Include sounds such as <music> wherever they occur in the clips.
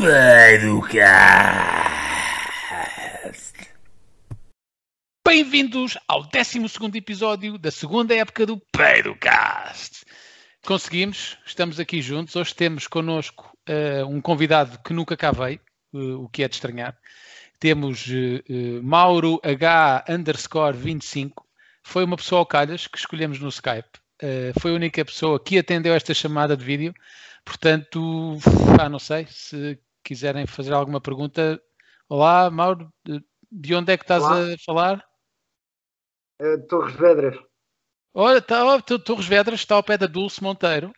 Perucast. Bem-vindos ao 12 episódio da segunda época do Perucast. Conseguimos, estamos aqui juntos. Hoje temos connosco uh, um convidado que nunca cá veio, uh, o que é de estranhar. Temos uh, Mauro H underscore 25. Foi uma pessoa ao calhas que escolhemos no Skype. foi a única pessoa que atendeu esta chamada de vídeo. Portanto, ah, não sei se quiserem fazer alguma pergunta. Olá, Mauro, de onde é que estás Olá. a falar? Uh, Torres Vedras. Olha, tá, oh, Torres Vedras está ao pé da Dulce Monteiro.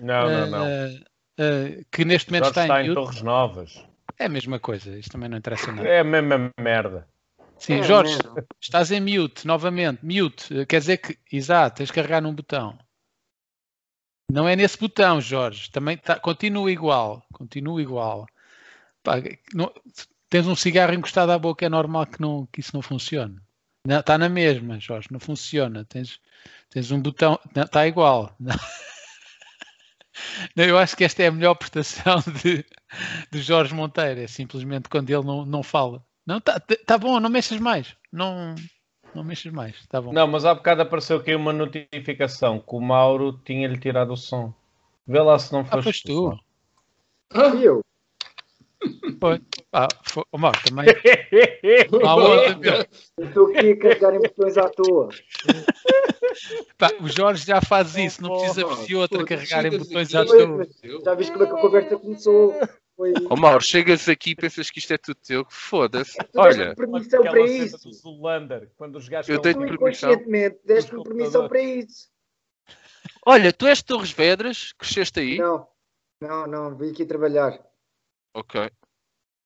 Não, não, não. Uh, uh, que neste momento está, está em, em Torres Novas. É a mesma coisa, isto também não interessa nada. É a mesma merda. Sim, É Jorge, mesmo. estás em mute novamente. Mute, quer dizer que, exato, tens de carregar num botão. Não é nesse botão, Jorge. Também tá, continua igual. Continua igual. Pá, não- tens um cigarro encostado à boca, é normal que, não, que isso não funcione. Não, Está na mesma, Jorge, não funciona. Tens, tens um botão, está igual. <laughs> Não, eu acho que esta é a melhor prestação <laughs> de, de Jorge Monteiro. É simplesmente quando ele não, não fala. Não, tá, tá bom, não mexas mais. Não, não mexas mais. Tá bom. Não, mas há bocado apareceu aqui uma notificação que o Mauro tinha-lhe tirado o som. Vê lá se não ah, foste pois tu. E eu? Foi. Ah, foi. Oh, Mauro, também. Onda, meu. Estou aqui a carregar em botões à toa. Pá, o Jorge já faz isso, não precisa porra. de outra carregar em botões aqui- à toa. já viste como é que a conversa começou? Foi. Ó Mauro, chegas aqui e pensas que isto é tudo teu. Foda-se. Tu Olha, permissão para isso. do Zulander, quando os gajos Eu tenho Tu permissão. inconscientemente deste-me permissão para isso. olha, tu és de Torres Vedras, cresceste aí? Não, não, não, vim aqui trabalhar. Ok.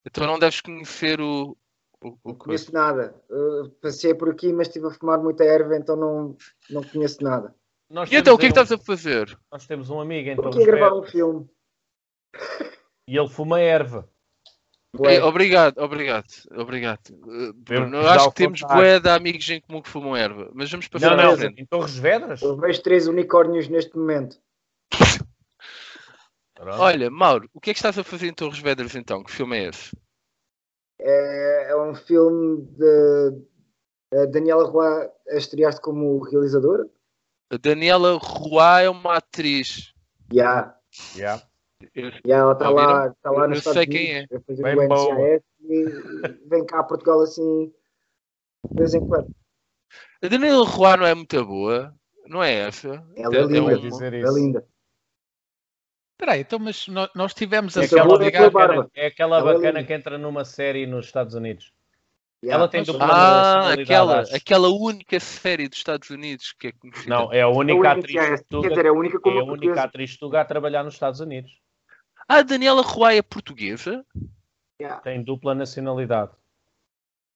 Então não deves conhecer o. o, o Não coisa. conheço nada. Uh, passei por aqui, mas estive a fumar muita erva, então não, não conheço nada. Nós E então, o que é que estás a fazer? Nós temos um amigo em Estou Torres aqui a gravar um filme. e ele fuma erva. Bué. Eh, obrigado, obrigado, obrigado. Eh, Bruno, eu acho que temos bué de amigos em comum que fumam erva, mas vamos passar Não, à não, frente. em Torres Vedras? Eu vejo três unicórnios neste momento. <laughs> Pronto. Olha, Mauro, o que é que estás a fazer em Torres Vedras então? Que filme é esse? É, é um filme de a Daniela Roy a estrear-se como realizadora. A Daniela Roy é uma atriz. Já, Yeah. Eu- já ela está lá, está lá Eu nos sei Estados quem Unidos, a fazer Bem o. NCIS e <laughs> vem cá a Portugal assim de vez em quando. A Daniela Roy não é muito boa, não é essa? Ela é É linda, dizer é isso. linda. Espera aí, então, mas nó- nós tivemos a É Essa aquela, é bacana, barba. é aquela Ela é bacana que entra numa série nos Estados Unidos. Já. Ela tem dupla Ah, nacionalidade, aquela, acho. aquela única série dos Estados Unidos que é conhecida. Não, é a É a única atriz é, tuga, dizer, é a única é a única portuguesa. atriz tuga a trabalhar nos Estados Unidos. Ah, a Daniela Roy é portuguesa? Já. Tem dupla nacionalidade.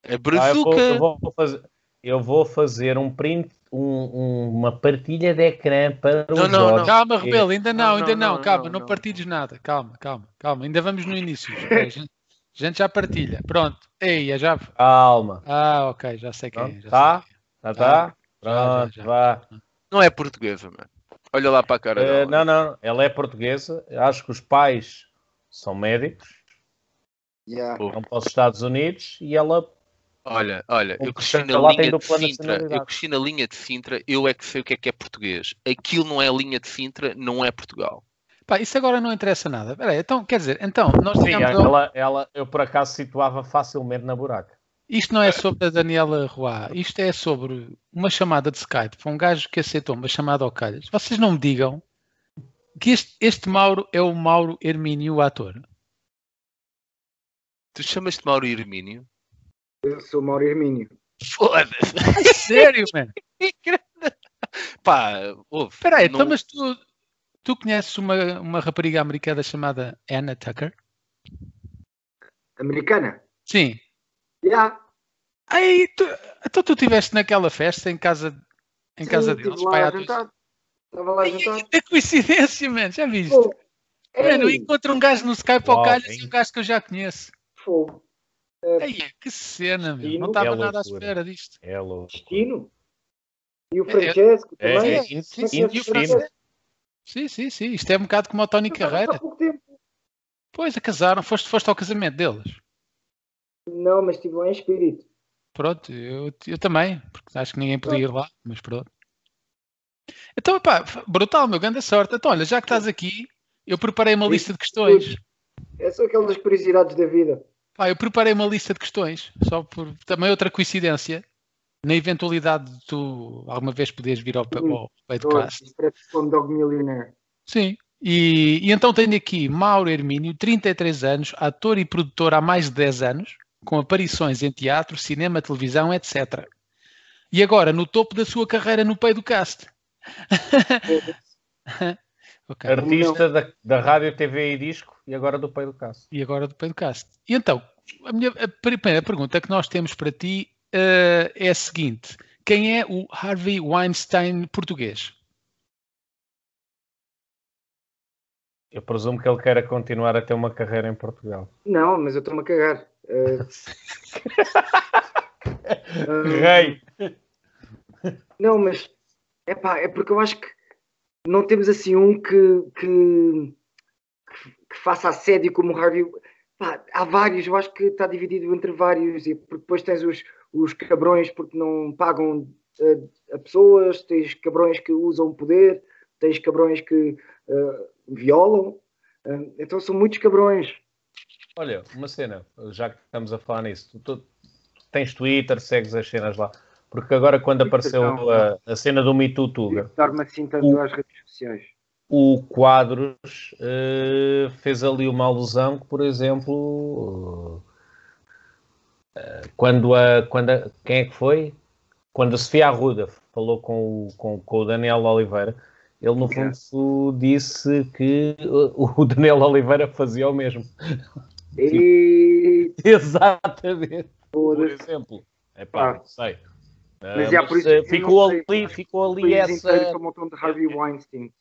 É Ah, eu, vou, brazuca. eu vou fazer, eu vou fazer um print, um- um- uma partilha de ecrã para Não, os não, Jorge. Calma, Rebelo, ainda não, Não, ainda não, não, não, calma, não, não, não. partilhes nada, calma, calma, calma, ainda vamos no início. A gente, a gente já partilha, pronto. Ei, já. Calma. Ah, ok, já sei quem é. Pronto, já tá? sei Tá, Ah, tá? já, já, Pronto, já. vá. Não é portuguesa, mano. Olha lá para a cara Eh, dela. não, não, ela é portuguesa. Acho que os pais são médicos, vão para os Estados Unidos e ela Olha, olha, eu cresci na linha de Sintra. Eu cresci na linha de Sintra, eu é que sei o que é que é português. Aquilo não é linha de Sintra, não é Portugal. Pá, isso agora não interessa nada. Espera aí, então, quer dizer, então, nós Sim, ela, ela, eu por acaso situava facilmente na buraca. Isto não é sobre a Daniela Roy, isto é sobre uma chamada de Skype para um gajo que aceitou uma chamada ao calhas. Vocês não me digam que este, este Mauro é o Mauro Hermínio, o ator. Tu chamas-te Mauro Hermínio? Eu sou o Mauro Hermínio. Foda-se! Sério, mano? <laughs> Pá, ouve. Espera aí, não- então, mas tu, tu conheces uma, uma rapariga americana chamada Anna Tucker? Americana? Sim. Já. Aí, tu, então tu estiveste naquela festa em casa, em Sim, casa deles? pai. Estava lá jantar. Que coincidência, mano, já viste? Fogo. Mano, encontro um gajo no Skype ao calhas hein? e um gajo que eu já conheço. fogo. Ei, que cena, meu. Destino Não estava é nada à espera disto. É louco. Destino. E o É, Francesco É, também. é, sim, in- sim, sim. Francesco? Sim, sim, sim. Isto é um bocado como o Tony Não, Há Carreira. pouco tempo. Pois, a casaram. Foste, foste ao casamento deles. Não, mas estive lá em espírito. Pronto, eu, eu também, porque acho que ninguém podia ir lá, mas pronto. Então, pá, brutal, meu, grande sorte. Então, olha, já que estás aqui, eu preparei uma lista de questões. É só aquelas curiosidades da vida. Pá, eu preparei uma lista de questões, só por também outra coincidência. Na eventualidade de tu alguma vez poderes vir ao, ao podcast. Como Dog Millionaire. Sim. E, e então tenho aqui Mauro Hermínio, 33 anos, ator e produtor há mais de 10 anos, com aparições em teatro, cinema, televisão, etc. E agora no topo da sua carreira no Pay do Cast. <laughs> okay. Artista da, da rádio, TV e disco e agora do Pay do Cast. E agora do Pay do Cast. E então, a, minha, a primeira pergunta que nós temos para ti uh, é a seguinte: quem é o Harvey Weinstein português? Eu presumo que ele queira continuar a ter uma carreira em Portugal. Não, mas eu estou-me a cagar. Uh... <laughs> Rei! <laughs> Não, mas epá, é porque eu acho que não temos assim um que, que, que faça assédio como o Harvey. Pá, há vários, eu acho que está dividido entre vários, e depois tens os, os cabrões porque não pagam a, a pessoas, tens cabrões que usam poder, tens cabrões que uh, violam, uh, então são muitos cabrões. Olha, uma cena, já que estamos a falar nisso, tu, tu tens Twitter, segues as cenas lá, porque agora quando apareceu a, a, cena do Me Too Tuga, me assim tanto o, às redes sociais. O Quadros uh, fez ali uma alusão que, por exemplo, uh, quando a, quando a, quem é que foi? Quando a Sofia Arruda falou com o, com, com o Daniel Oliveira, ele no fundo disse que o Daniel Oliveira fazia o mesmo. E... <laughs> Exatamente. Por exemplo. É pá, ah. não sei. Mas, é, por isso eh, ficou, ali, ficou ali essa. Um montão de Harvey Weinstein.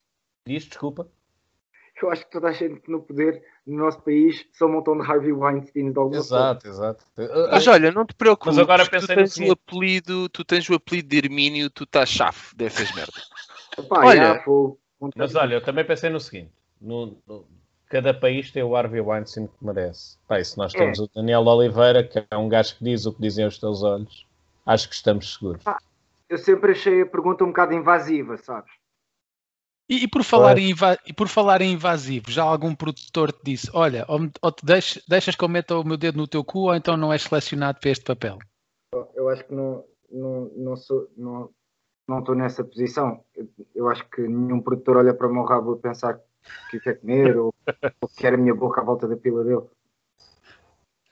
Diz, desculpa. Eu acho que toda a gente no poder no nosso país são um montão de Harvey Weinstein de alguma Exato, forma. exato. Mas olha, não te preocupes. Mas agora tu tens o apelido, tu tens o apelido de Hermínio, tu estás chave dessas merdas. <laughs> Opa, olha, já, mas olha, eu também pensei no seguinte: no, no, cada país tem o Harvey Weinstein que merece. Pá, se nós temos é. o Daniel Oliveira, que é um gajo que diz o que dizem os teus olhos, acho que estamos seguros. eu sempre achei a pergunta um bocado invasiva, sabes? E, e por falar em e por falar em invasivo, já algum produtor te disse: Olha, ou, ou te deixas, deixas que eu meta o meu dedo no teu cu, ou então não és selecionado para este papel? Eu acho que não, não, não sou. Não, não estou nessa posição. Eu, eu, acho que nenhum produtor olha para o meu rabo a pensar que quer comer ou, <laughs> ou quer a minha boca à volta da pila dele.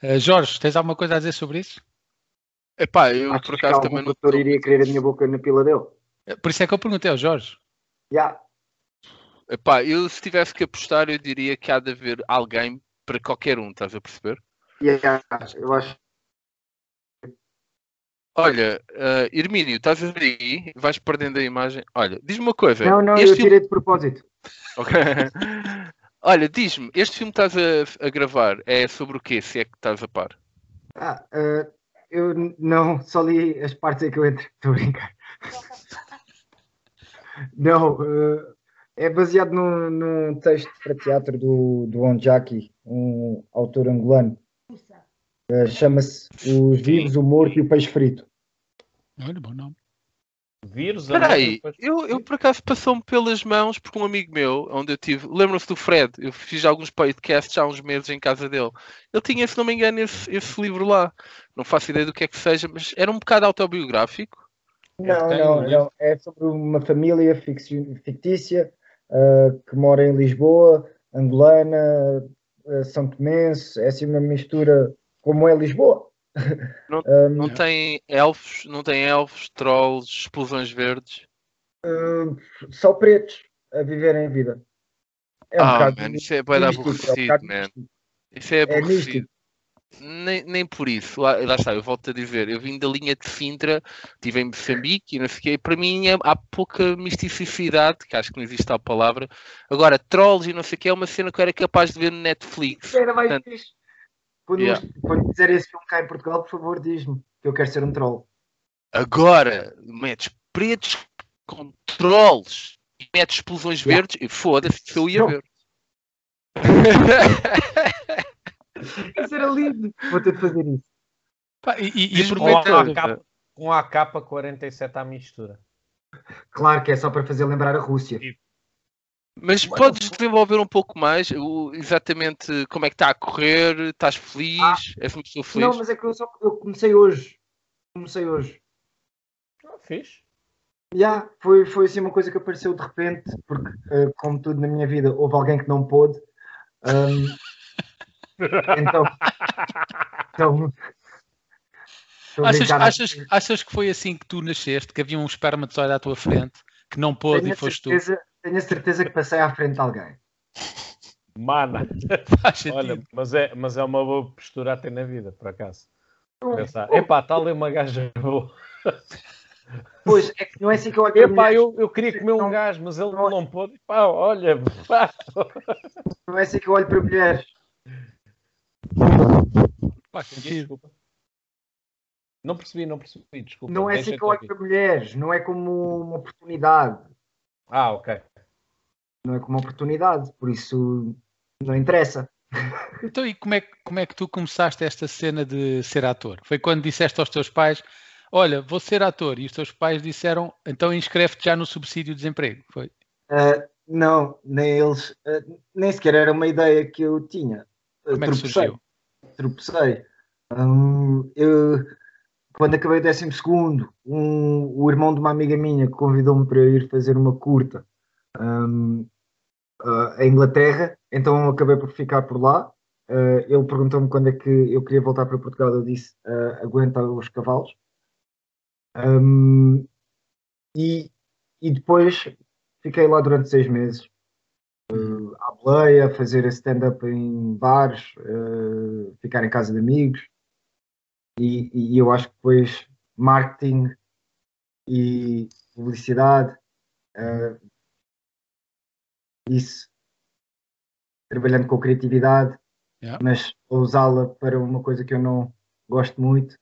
Uh, Jorge, tens alguma coisa a dizer sobre isso? Epá, eu acho por acaso também não. produtor iria querer a minha boca na pila dele. Eh, por isso é que eu perguntei ao Jorge. Já. Yeah. Epá, eu se tivesse que apostar, eu diria que há de haver alguém para qualquer um, estás a perceber? Yeah, eu acho Olha, uh, Hermínio, estás a ver aí? Vais perdendo a imagem. Olha, diz-me uma coisa. Não, não, eu filme... tirei de propósito. Ok. <laughs> Olha, diz-me, este filme que estás a, a, gravar é sobre o quê, se é que estás a par? Ah, uh, eu não, só li as partes em que eu entro. <laughs> Estou a brincar. não, uh, é baseado num, num, texto para teatro do, do Onjaki, um autor angolano. Uh, Chama-se Os Vivos, o Morto e o Peixe Frito. Olha, bom nome. Vírus? Peraí, eu, eu por acaso passou-me pelas mãos porque um amigo meu, onde eu tive, lembram-se do Fred, eu fiz alguns podcasts há uns meses em casa dele. Ele tinha, se não me engano, esse, esse livro lá. Não faço ideia do que é que seja, mas era um bocado autobiográfico. Não, não, não. É sobre uma família fictícia uh, que mora em Lisboa, angolana, uh, São Tomense, é assim uma mistura como é Lisboa. <laughs> Não, um, não tem elfos, não tem elfos, trolls, explosões verdes. Uh, só pretos a viverem a vida. É um ah, man, isso é bem aborrecido, é um man. Isso é, é aborrecido. Nem, nem por isso, lá, lá, está, eu volto a dizer, eu vim da linha de Sintra, estive em Moçambique e não sei o quê, para mim é, há pouca misticidade, que acho que não existe a palavra. Agora, trolls e não sei o quê é uma cena que eu era capaz de ver no Netflix. Era mais Portanto, fixe. Quando, yeah. quando fizer esse filme cá em Portugal, por favor, diz-me que eu quero ser um troll. Agora, metes pretos com trolls e metes explosões yeah. verdes e foda-se se eu ia ver. <laughs> <laughs> isso era lindo. Vou ter de fazer isso. Pá, e, e, e. Com a capa 47 à mistura. Claro que é só para fazer lembrar a Rússia. Mas podes desenvolver um pouco mais o, exatamente como é que está a correr? Estás feliz? Ah, És uma pessoa feliz? Não, mas é que eu, só, eu comecei hoje. Comecei hoje. Ah, fiz. Yeah, foi, foi assim uma coisa que apareceu de repente, porque, uh, como tudo na minha vida, houve alguém que não pôde. Um, então, então <laughs> achas, achas, achas que foi assim que tu nasceste, que havia um espermatozoide à tua frente, que não pôde tenho e foste certeza, tu? Tenho a certeza que passei à frente de alguém. Mana, <laughs> olha, mas é, mas é uma boa postura até na vida, por acaso. Pensar, epá, está ali uma gaja boa. <laughs> Pois, é que não é assim que eu olho Epá, eu, eu queria comer um gajo, mas ele não, não pôde. Pá, olha, pá. Não é assim que eu olho para mulheres. Pá, desculpa. Não percebi, não percebi, desculpa. Não é assim que eu olho para mulheres, não é como uma oportunidade. Ah, ok. Não é como uma oportunidade, por isso não interessa. Então, e como é, como é que tu começaste esta cena de ser ator? Foi quando disseste aos teus pais: Olha, vou ser ator, e os teus pais disseram: Então inscreve-te já no subsídio de desemprego? Foi? Uh, não, nem eles, uh, nem sequer era uma ideia que eu tinha. Como é que surgiu? Tropecei. Um, eu, quando acabei o décimo segundo, um, o irmão de uma amiga minha convidou-me para ir fazer uma curta um, uh, em Inglaterra, então acabei por ficar por lá. Uh, ele perguntou-me quando é que eu queria voltar para Portugal, eu disse uh, aguenta os cavalos. Um, e, e depois fiquei lá durante seis meses uh, à boleia, fazer stand-up em bares, uh, ficar em casa de amigos e, e eu acho que depois marketing e publicidade, uh, isso, trabalhando com criatividade, yeah. mas usá-la para uma coisa que eu não gosto muito.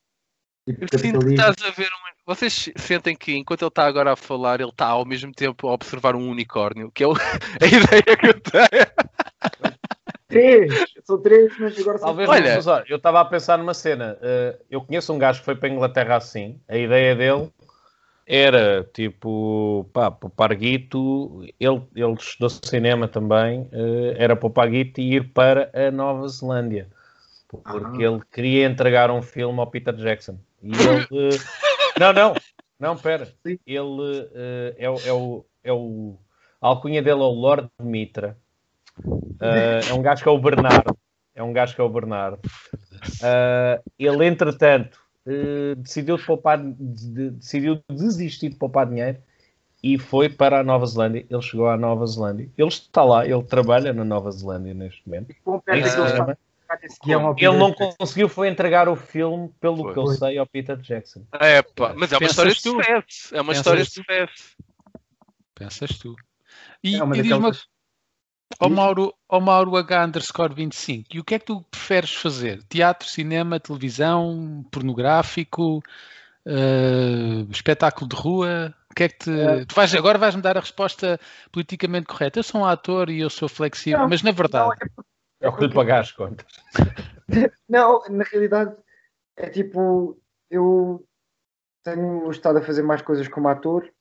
Tipo estás a ver uma... Vocês sentem que enquanto ele está agora a falar, ele está ao mesmo tempo a observar um unicórnio, que é <laughs> a ideia que eu tenho. Três, são três, mas agora são Talvez olha, olha, eu estava a pensar numa cena. Uh, eu conheço um gajo que foi para a Inglaterra assim. A ideia dele era tipo, pá, poupar guito. Ele, ele estudou cinema também. Uh, era poupar guito e ir para a Nova Zelândia. Porque ah. ele queria entregar um filme ao Peter Jackson. E ele. Uh, não, não, não, pera. Ele é, é, o, é o. A alcunha dele é o Lord Mitra Uh, é um gajo que é o Bernardo. É um gajo que é o Bernardo. Uh, ele, entretanto, uh, decidiu, de poupar, de, decidiu desistir de poupar dinheiro e foi para a Nova Zelândia. Ele chegou à Nova Zelândia. Ele está lá, ele trabalha na Nova Zelândia neste momento. Ele não conseguiu foi entregar o filme, pelo foi. que eu sei, ao Peter Jackson. É, pá, mas é uma Pensas história de sucesso. É uma Pensas história de sucesso. Pensas tu. E, é e diz-me Ó Mauro, ó Mauro H underscore 25, e o que é que tu preferes fazer? Teatro, cinema, televisão, pornográfico, uh, espetáculo de rua? O que é que te... É. Tu vais, agora vais-me dar a resposta politicamente correta. Eu sou um ator e eu sou flexível, não, mas na verdade... Não, é, é o que lhe pagar as contas. <laughs> não, na realidade é tipo, eu tenho estado a fazer mais coisas como ator,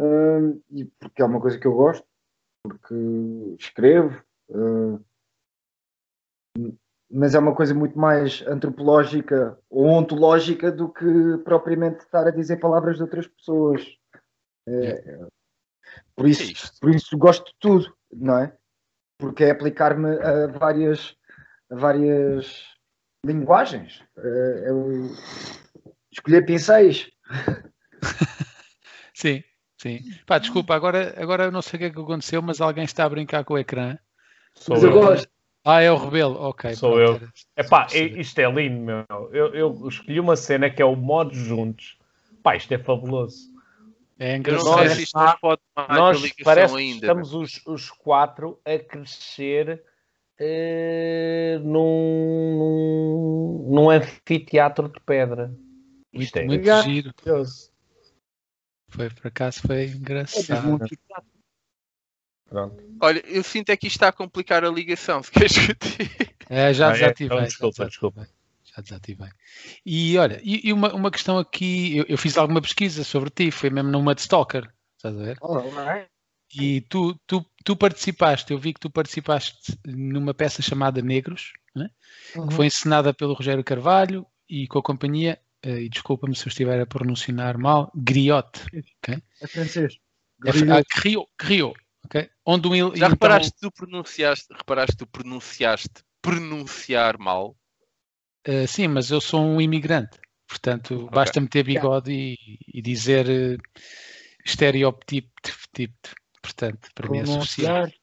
uh, e porque é uma coisa que eu gosto, porque escrevo, uh, mas é uma coisa muito mais antropológica ou ontológica do que propriamente estar a dizer palavras de outras pessoas. É, por, isso, por isso gosto de tudo, não é? Porque é aplicar-me a várias, a várias linguagens. É, é escolher pincéis. <laughs> Sim. Sim. Pá, desculpa, agora, agora não sei o que é que aconteceu, mas alguém está a brincar com o ecrã. Sou mas eu. eu gosto. Ah, é o Rebelo, ok. Sou pronto, eu. É pá, isto é lindo, meu. Eu, eu, escolhi uma cena que é o modo juntos. Pá, isto é fabuloso. É engraçado. Nós, se pode nós parece ainda, estamos os, os quatro a crescer uh, num, num, num anfiteatro de pedra. Isto muito, é muito giro. Foi, por acaso, foi engraçado. Pronto. Olha, eu sinto é que isto está a complicar a ligação, se queres discutir. É, já desativei. Ah, é? então, desculpa, desculpa. Já desativei. E olha, e, e uma, uma questão aqui, eu, eu, fiz alguma pesquisa sobre ti, foi mesmo numa de Stalker, estás a ver? Oh, E tu, tu, tu participaste, eu vi que tu participaste numa peça chamada Negros, né? uhum. que foi encenada pelo Rogério Carvalho e com a companhia, uh, e desculpa-me se eu estiver a pronunciar mal, Griotte. Okay? É francês. É, ah, Griot, Griot, okay? Onde um, Já então... reparaste, tu pronunciaste, reparaste tu pronunciaste pronunciar mal? Uh, sim, mas eu sou um imigrante. Portanto, okay. basta meter bigode yeah. e, e, dizer uh, estereotipo. Portanto, para mim é suficiente.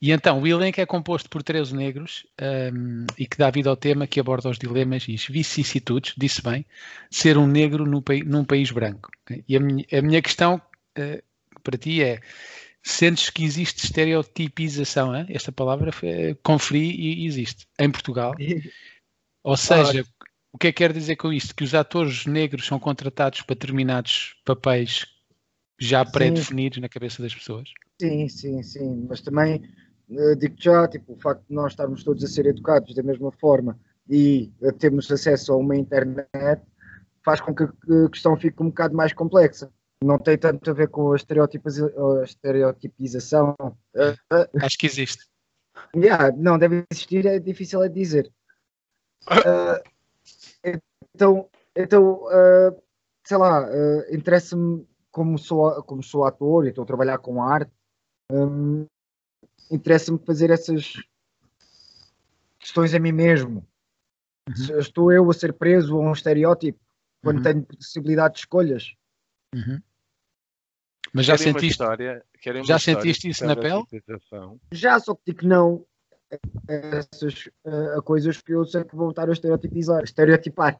E então, o elenco é composto por três negros um, e que dá vida ao tema que aborda os dilemas e as vicissitudes, disse bem, ser um negro no, num país branco. E a minha, a minha questão uh, para ti é: sentes que existe estereotipização? Hein? Esta palavra foi, conferi e existe em Portugal. Ou seja, o que é que quer dizer com isto? Que os atores negros são contratados para determinados papéis já pré-definidos na cabeça das pessoas? Sim, sim, sim. Mas também uh, digo já, tipo, o facto de nós estarmos todos a ser educados da mesma forma e uh, termos acesso a uma internet faz com que a questão fique um bocado mais complexa não tem tanto a ver com a, a estereotipização. Acho que existe. <laughs> Yeah, não, deve existir, é difícil de dizer. Uh, então, então uh, sei lá, uh, interessa-me como sou, como sou ator e estou a trabalhar com arte, um, interessa-me fazer essas questões a mim mesmo. Uhum. Estou eu a ser preso a um estereótipo quando uhum. tenho possibilidade de escolhas. Uhum. Mas já querem sentiste, história, já sentiste isso na pele? Já, só que digo que não. Essas uh, coisas que eu sei que vão estar a estereotipizar, estereotipar.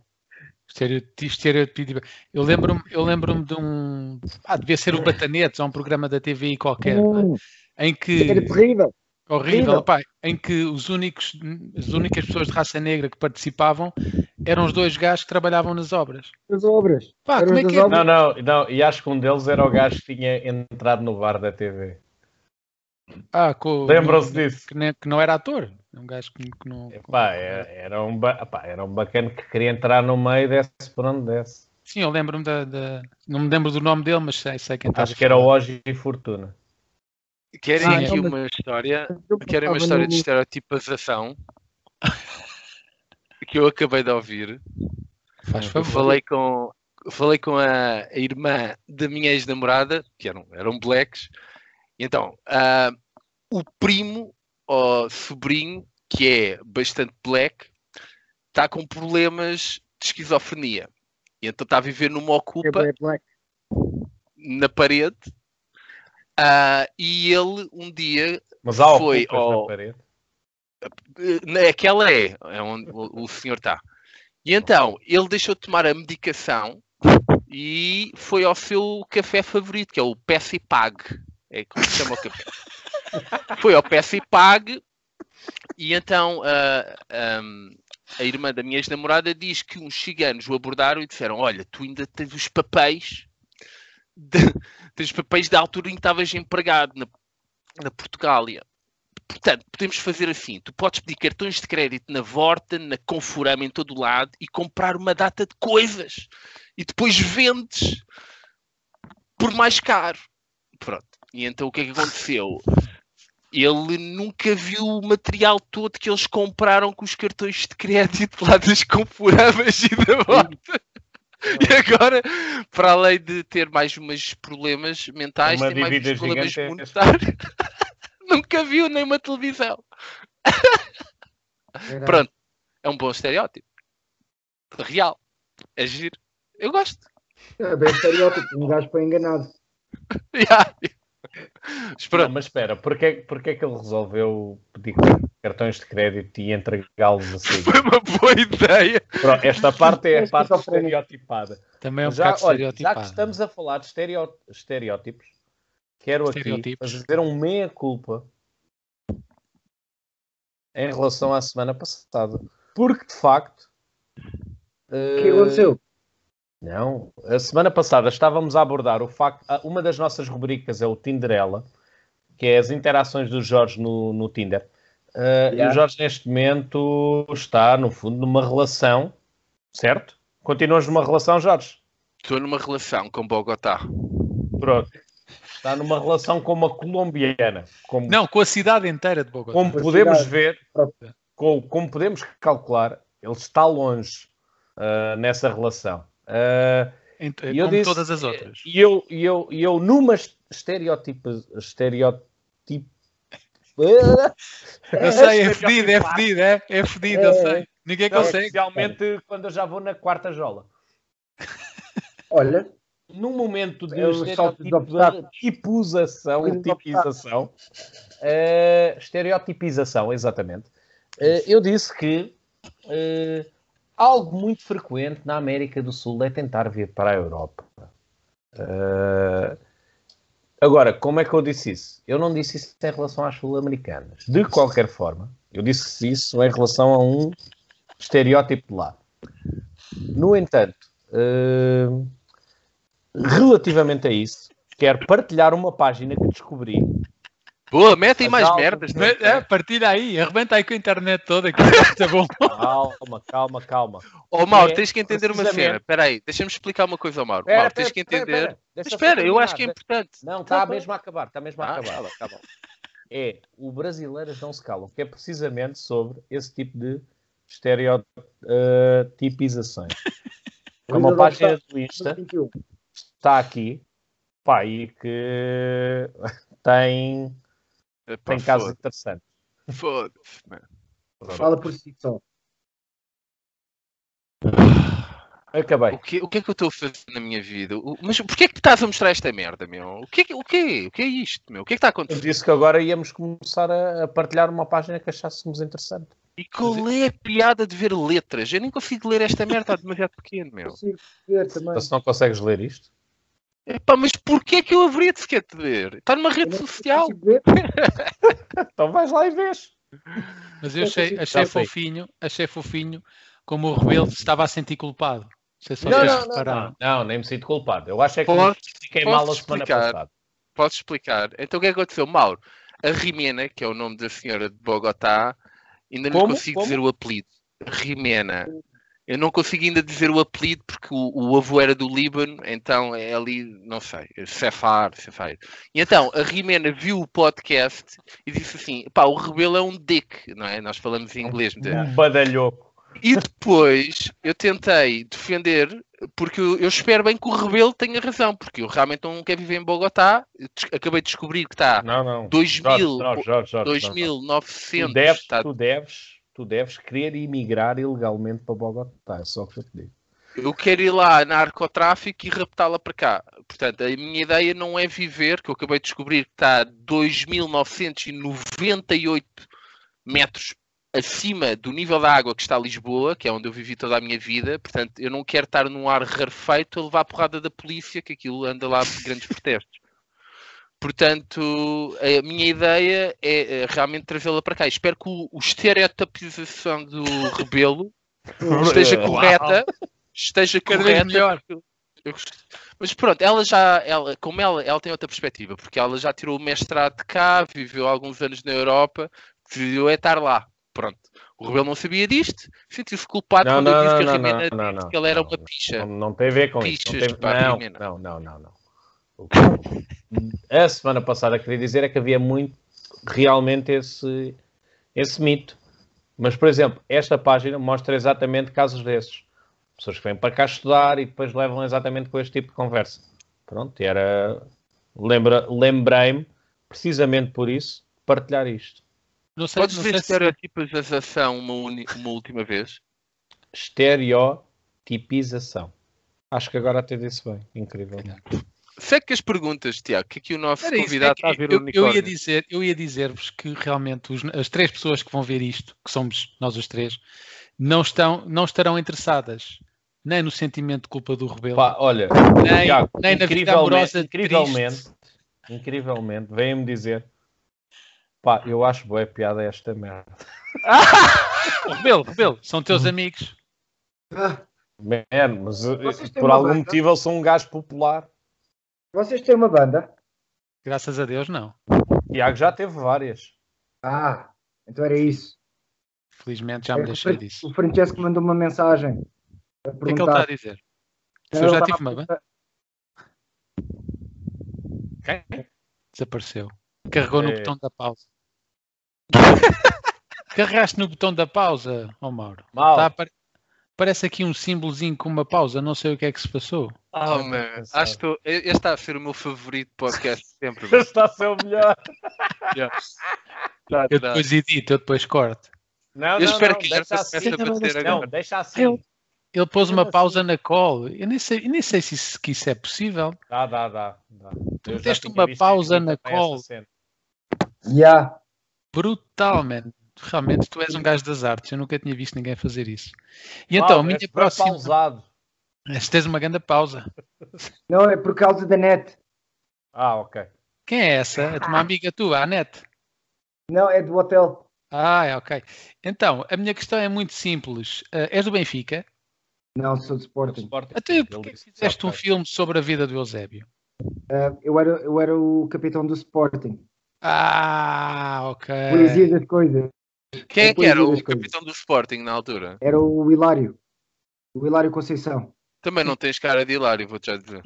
Estereotipar. Eu lembro-me eu lembro de um. Ah, devia ser o Batanetes, ou um programa da TVI qualquer, uh, em que. Era terrível. Horrível, pá, em que os únicos, as únicas pessoas de raça negra que participavam eram os dois gajos que trabalhavam nas obras. Nas obras. Pá, como é que é? Não, não, não, e acho que um deles era o gajo que tinha entrado no bar da TV. Ah, Lembram-se disso? Que, que, que, não era ator. Um gajo que, que não. Epá, era, era, um, epá, era um bacana que queria entrar no meio e desce por onde desce. Sim, eu lembro-me da, da, Não me lembro do nome dele, mas sei, sei quem está. Acho que era o Oji Fortuna. Querem ah, aqui uma história, querem uma história de estereotipização <laughs> que eu acabei de ouvir. Faz favor. Falei com, falei com a, a irmã da minha ex-namorada, que eram, eram blacks, e então uh, o primo ou sobrinho, que é bastante black, está com problemas de esquizofrenia. E então está a viver numa ocupa é na parede Uh, e ele um dia Mas há foi ao. Na parede. Aquela é, é onde o, o senhor está. E então ele deixou de tomar a medicação e foi ao seu café favorito, que é o Pessi Pag. É como se chama o café. foi ao Pessi Pag e então uh, ah, um, a irmã da minha ex-namorada diz que uns ciganos o abordaram e disseram: Olha, tu ainda tens os papéis de, dos papéis da altura em que estavas empregado na, na Portugália. Portanto, podemos fazer assim: tu podes pedir cartões de crédito na Vorta, na Conforama, em todo o lado e comprar uma data de coisas e depois vendes por mais caro. Pronto. E então o que é que aconteceu? Ele nunca viu o material todo que eles compraram com os cartões de crédito lá das Conforamas e da Vorta. E agora, para além de ter mais umas problemas mentais, uma tem mais uns problemas monetários. <laughs> Nunca viu nenhuma televisão. Pronto. É um bom estereótipo. Real. É giro. Eu gosto. É bem estereótipo. Um gajo para enganado. <laughs> yeah. Não, mas espera, porquê, porquê que ele resolveu pedir cartões de crédito e entregá-los assim? Foi uma boa ideia. Pronto, esta parte é a parte estereotipada. Também é um já, olha, já que estamos a falar de estereótipos, quero aqui fazer um meia-culpa em relação à semana passada. Porque, de facto... O que aconteceu? Não, a semana passada estávamos a abordar o facto, uma das nossas rubricas é o Tinderela, que é as interações do Jorge no, no Tinder. Uh, yeah. E o Jorge, neste momento, está, no fundo, numa relação, certo? Continuas numa relação, Jorge? Estou numa relação com Bogotá. Pronto. Está numa relação com uma colombiana. Como, Não, com a cidade inteira de Bogotá. Como podemos ver, como, como, podemos calcular, ele está longe uh, nessa relação. Uh, como eu disse, todas as outras. E eu, eu, eu numa estereotipo, estereotipo eu sei, é fedido, é fedido, é, é fedido, eu sei. Ninguém consegue. Especialmente quando eu já vou na quarta jola. Olha, num momento de estereotipização, tipização, uh, estereotipização, exatamente, uh, eu disse que uh, algo muito frequente na América do Sul é tentar vir para a Europa. agora, como é que eu disse isso? Eu não disse isso em relação às sul-americanas. De qualquer forma, eu disse isso em relação a um estereótipo de lá. No entanto, uh, relativamente a isso, quero partilhar uma página que descobri. Boa, metem mais merdas. Né? É, partilha aí, arrebenta aí com a internet toda, que está bom. <laughs> Calma, calma, calma. Ó oh, Mauro, é, tens que entender uma cena. Espera aí, deixa-me explicar uma coisa ao Mauro. Pera, Mauro, tens que entender. Pera, espera, eu acho que é importante. Não, está mesmo a acabar, está mesmo a ah, acabar. Tá bom. É, o Brasileiras Não Se Calam, que é precisamente sobre esse tipo de estereotipizações. É <laughs> uma página do Insta está aqui, pá, e que <laughs> tem, Epá, tem casos interessantes. Foda-se, Fala por si só. Acabei. O que, o que é que eu estou a fazer na minha vida? O, mas porquê é que estás a mostrar esta merda, meu? O que, é, o, que, o que é isto, meu? O que é que está a acontecer? Eu disse que agora íamos começar a, a partilhar uma página que achássemos interessante. E qual é a piada de ver letras? Eu nem consigo ler esta merda, está demasiado pequeno, meu. Consigo ver também. Então, se não consegues ler isto? Epá, mas porquê que eu haveria de sequer te ver? Está numa rede social. <laughs> então vais lá e vês. Mas eu achei, achei fofinho, achei fofinho como o Rebelo estava a sentir culpado. Não, não, não, não, não, nem me sinto culpado. Eu acho é que Pode, fiquei mal a semana passada. Posso explicar? Então o que é que aconteceu? Mauro, a Rimena, que é o nome da senhora de Bogotá, ainda não consigo Como? dizer o apelido. Rimena. Eu não consigo ainda dizer o apelido porque o, o avô era do Líbano, então é ali, não sei, Cefar, Cefar. E então a Rimena viu o podcast e disse assim: pá, o Rebelo é um dick, não é? Nós falamos em inglês. Um badalhoco. E depois eu tentei defender, porque eu, eu, espero bem que o Rebelo tenha razão, porque eu realmente não quero viver em Bogotá. Acabei de descobrir que está não, não. 2000, Jorge, Jorge, Jorge, 2900. Tu deves, está... tu deves tu deves querer emigrar ilegalmente para Bogotá, é só o que eu te digo. Eu quero ir lá narcotráfico e raptá-la para cá. Portanto, a minha ideia não é viver, que eu acabei de descobrir que está a 2.998 metros acima do nível da água que está Lisboa, que é onde eu vivi toda a minha vida. Portanto, eu não quero estar num ar rarefeito a levar a porrada da polícia, que aquilo anda lá por grandes protestos. Portanto, a minha ideia é, é realmente trazê-la para cá. Espero que o, o estereotipização do <laughs> rebelo esteja correta. Esteja Cada correta. Melhor. Mas pronto, ela já, ela, como ela, ela tem outra perspectiva, porque ela já tirou o mestrado de cá, viveu alguns anos na Europa, decidiu é estar lá. Pronto. O Rebelo não sabia disto, sentiu-se culpado não, quando não, eu disse não, que a Rimena disse que ela era uma picha. Não, não tem a ver com Pichas isso. Não, tem... não, não, não, não. A semana passada queria dizer é que havia muito realmente esse, esse mito. Mas, por exemplo, esta página mostra exatamente casos desses. Pessoas que vêm para cá estudar e depois levam exatamente com este tipo de conversa. Pronto, e era. Lembra, lembrei-me, precisamente por isso, partilhar isto. Não sei, Podes não ver estereotipização uma, uma última vez? Estereotipização. Acho que agora até disse bem. Incrível. Seca as perguntas, Tiago, que aqui o nosso Era convidado isso, é está a ver eu, o eu ia dizer Eu ia dizer-vos que realmente os, as três pessoas que vão ver isto, que somos nós os três, não, estão, não estarão interessadas nem no sentimento de culpa do rebelo, Pá, olha, nem, Tiago, nem na vida amorosa incrivelmente, incrivelmente, vem-me dizer pá, eu acho boa piada esta merda. <laughs> rebelo, rebelo, são teus amigos. Man, mas eh, por algum motivo eu sou um gajo popular. Vocês têm uma banda? Graças a Deus, não. Tiago já teve várias. Ah, então era isso. Felizmente já me é, deixei disso. O Francesco mandou uma mensagem. O que é que ele está a dizer? Se eu já tive uma. Quem? Desapareceu. Carregou é... no botão da pausa. <laughs> Carregaste no botão da pausa, ó oh Mauro. Mal. Tá, parece aqui um símbolozinho com uma pausa, não sei o que é que se passou. Oh, man. Acho que este está a ser o meu favorito podcast sempre. <laughs> este está a ser o melhor. <laughs> yeah. tá, eu tá. depois edito, eu depois corto. Não, eu não, espero não, que já comece assim, a bater agora. Não, deixa assim. Ele, ele pôs uma pausa na call. Eu nem sei, nem sei se isso, que isso é possível. Dá, dá, dá. dá. Tu meteste uma pausa na call. Yeah. Brutal, man. Realmente tu és um gajo das artes. Eu nunca tinha visto ninguém fazer isso. E então, a minha próxima. Pausado. Este tens uma grande pausa. Não, é por causa da net. Ah, ok. Quem é essa? É uma amiga tua, a net? Não, é do hotel. Ah, é ok. Então, a minha questão é muito simples. Uh, és do Benfica? Não, sou do Sporting. Sporting. Até porque fizeste um filme sobre a vida do Eusébio? Uh, eu, era, eu era o capitão do Sporting. Ah, ok. Poesia das coisas. Quem é que era o capitão do Sporting na altura? Era o Hilário. O Hilário Conceição. Também não tens cara de Hilário, vou-te já dizer.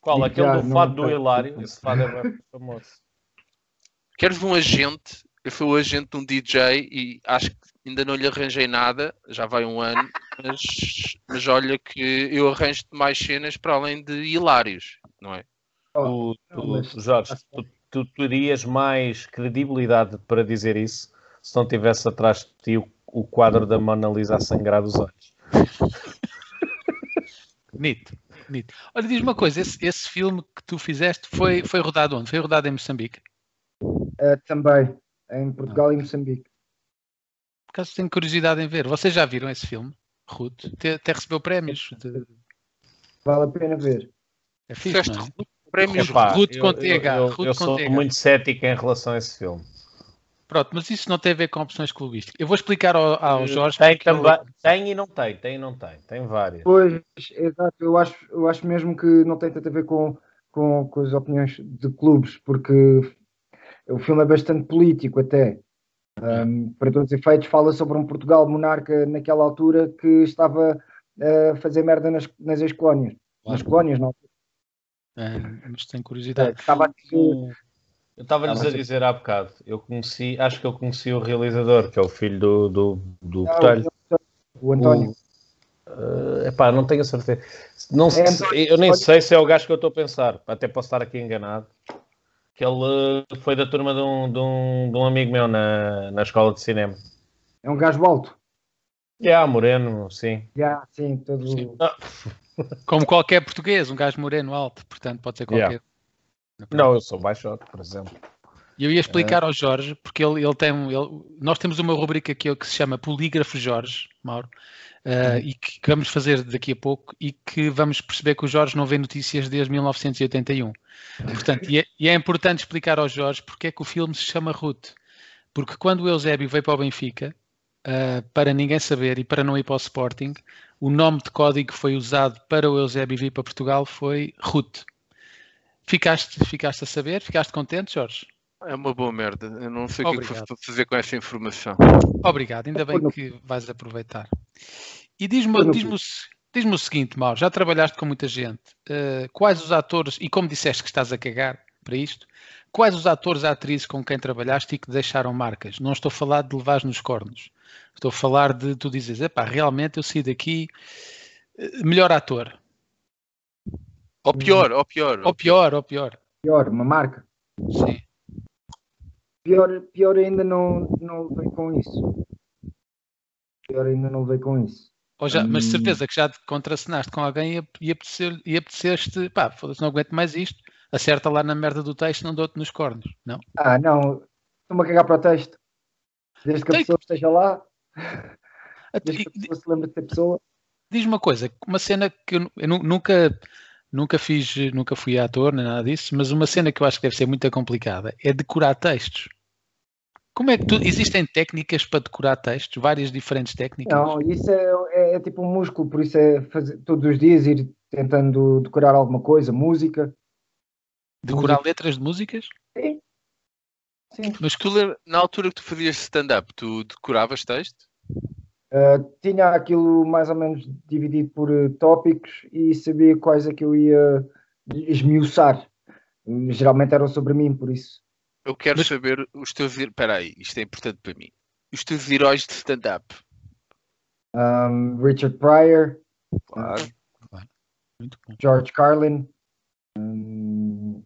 Qual? Aquele já, do fado do Hilário? Esse fado é bem famoso. Queres um agente? Eu fui o agente de um DJ e acho que ainda não lhe arranjei nada, já vai um ano, mas, mas olha que eu arranjo mais cenas para além de hilários, não é? Oh, tu, tu, Jorge, tu, tu terias mais credibilidade para dizer isso se não tivesse atrás de ti o, o quadro da Mona Lisa a sangrar os olhos. Nito, nito. Olha, diz uma coisa, esse, esse filme que tu fizeste foi, foi rodado onde? Foi rodado em Moçambique? Uh, também, em Portugal ah. e Moçambique. Por acaso tenho curiosidade em ver. Vocês já viram esse filme, Ruth? Até, até recebeu prémios. De... Vale a pena ver. É fixe, não é? Prémios Ruth com TH. Eu, eu, eu sou muito cético em relação a esse filme. Pronto, mas isso não tem a ver com opções clubísticas. Eu vou explicar ao, ao Jorge. Tem, também, ele... tem e não tem, tem e não tem, tem várias. Pois, exato, eu acho, eu acho mesmo que não tem tanto a ver com, com, com as opiniões de clubes, porque o filme é bastante político até. Um, para todos os efeitos, fala sobre um Portugal monarca naquela altura que estava a fazer merda nas, nas ex-colónias. Nas colónias, não. É, mas tenho curiosidade. É, estava a eu estava-lhes a dizer há bocado, eu conheci, acho que eu conheci o realizador, que é o filho do, do, do não, Botelho. O António. O, uh, epá, não tenho a certeza. Não, é eu nem sei se é o gajo que eu estou a pensar, até posso estar aqui enganado. Que ele uh, foi da turma de um, de um, de um amigo meu na, na escola de cinema. É um gajo alto. Já, yeah, moreno, sim. Já, yeah, sim, todo. Sim. Como qualquer português, um gajo moreno alto, portanto pode ser qualquer. Yeah. Não, eu sou baixote, por exemplo. E eu ia explicar é. ao Jorge, porque ele, ele tem. Ele, nós temos uma rubrica aqui que se chama Polígrafo Jorge, Mauro, uh, e que, que, vamos fazer daqui a pouco e que vamos perceber que o Jorge não vê notícias desde 1981. Portanto, e é, e é importante explicar ao Jorge porque é que o filme se chama Ruth. Porque quando o Eusébio veio para o Benfica, uh, para ninguém saber e para não ir para o Sporting, o nome de código que foi usado para o Eusébio vir para Portugal foi Ruth. Ficaste, ficaste a saber? Ficaste contente, Jorge? É uma boa merda. Eu não sei o que é que fazer com essa informação. Obrigado, ainda bem que vais aproveitar. E diz-me diz diz o seguinte, Mauro, já trabalhaste com muita gente. Uh, quais os atores, e como disseste que estás a cagar para isto, quais os atores e atrizes com quem trabalhaste e que deixaram marcas? Não estou a falar de levar nos cornos. Estou a falar de tu dizes, epá, realmente eu saí daqui uh, melhor ator. Ou pior, ou pior. Ou pior, ou pior. Pior, uma marca. Sim. Pior, pior ainda não, não levei com isso. Pior ainda não levei com isso. Ou já, hum. Mas certeza que já te contracenaste com alguém e, e, e apeteceste, pá, foda-se, não aguento mais isto. Acerta lá na merda do texto, não dou-te nos cornos, não? Ah, não. Estou-me a cagar para o texto. Desde que a pessoa esteja lá. Desde que a pessoa se lembre da pessoa. Diz uma coisa, uma cena que eu, eu nunca Nunca fiz, nunca fui ator nem nada disso, mas uma cena que eu acho que deve ser muito complicada é decorar textos. Como é que tu, existem técnicas para decorar textos? Várias diferentes técnicas? Não, isso é, é, é tipo um músculo, por isso é fazer, todos os dias ir tentando decorar alguma coisa, música. Decorar música. letras de músicas? Sim. sim. Mas tu, na altura que tu fazias stand-up, tu decoravas texto? Uh, tinha aquilo mais ou menos dividido por uh, tópicos e sabia quais é que eu ia esmiuçar. Geralmente eram sobre mim, por isso. Eu quero Mas... saber os teus. Espera aí, isto é importante para mim. Os teus heróis de stand-up. Um, Richard Pryor. Claro. George Carlin. Um,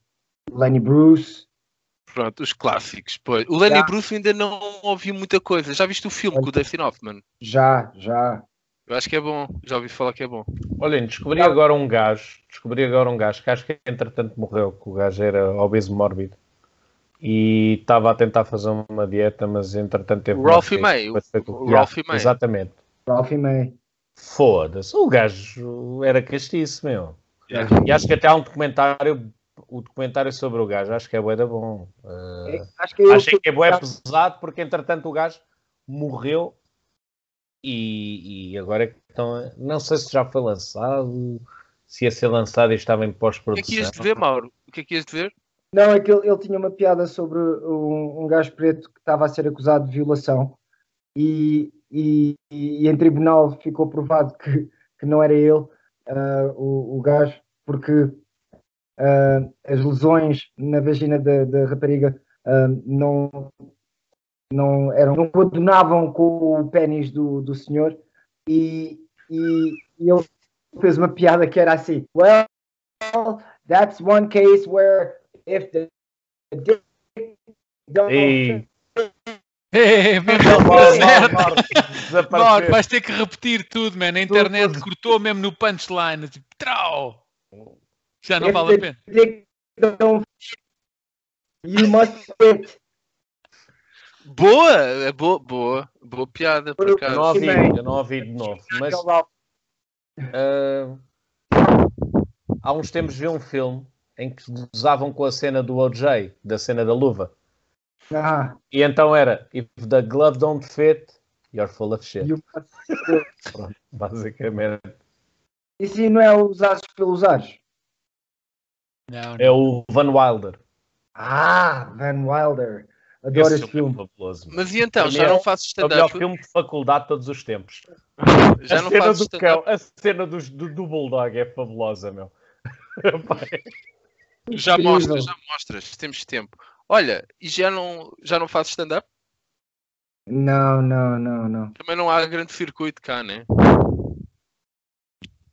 Lenny Bruce. Pronto, os clássicos. Pois. O Lenny já. Bruce ainda não ouvi muita coisa. Já viste o filme com o Dustin Hoffman? Já, já. Eu acho que é bom. Já ouvi falar que é bom. Olhem, descobri agora um gajo. Descobri agora um gajo que acho que entretanto morreu, que o gajo era obeso mórbido. E estava a tentar fazer uma dieta, mas entretanto teve. O Ralphie May. O, o Ralphie May. Exatamente. Ralphie May. Foda-se. O gajo era castiço, meu. Yeah. E acho que até há um documentário o documentário sobre o gajo, acho que é bué da bom. Uh, é, acho que é achei que é bué pesado porque entretanto o gajo morreu e, e agora é estão, não sei se já foi lançado, se ia ser lançado e estava em pós-produção. O que é que ias de ver, Mauro? O que é que ias de ver? Não, é que ele, ele tinha uma piada sobre um, um gajo preto que estava a ser acusado de violação e, e, e em tribunal ficou provado que, que não era ele uh, o, o gajo, porque uh, as lesões na vagina da, da rapariga uh, não, não eram, não coordenavam com o pênis do, do senhor e, e, e ele fez uma piada que era assim, well, that's one case where if the dick don't Ei. Ei, <laughs> Mauro, vais ter que repetir tudo, man. A internet cortou mesmo no punchline. Tipo, trau! Já não vale a pena. You must quit. Boa, é boa, boa, boa piada. Por acaso. Eu não ouvi, eu não ouvi de novo, mas uh, há uns tempos vi um filme em que usavam com a cena do OJ, da cena da luva. Ah. E então era If the glove don't fit, you're full of shit. Pronto, basicamente. Isso não é usados pelos ares? Não, É o Van Wilder. Ah, Van Wilder. Adoro esse, esse filme. Fabuloso, mas e então, já não faço stand-up? É o melhor filme de faculdade de todos os tempos. <laughs> já a não cena do cão, A cena do, do, do Bulldog é fabulosa, meu. <laughs> já mostras, já mostras. Temos tempo. Olha, e já não, já não fazes stand-up? Não, não, não, não. Também não há grande circuito cá, né?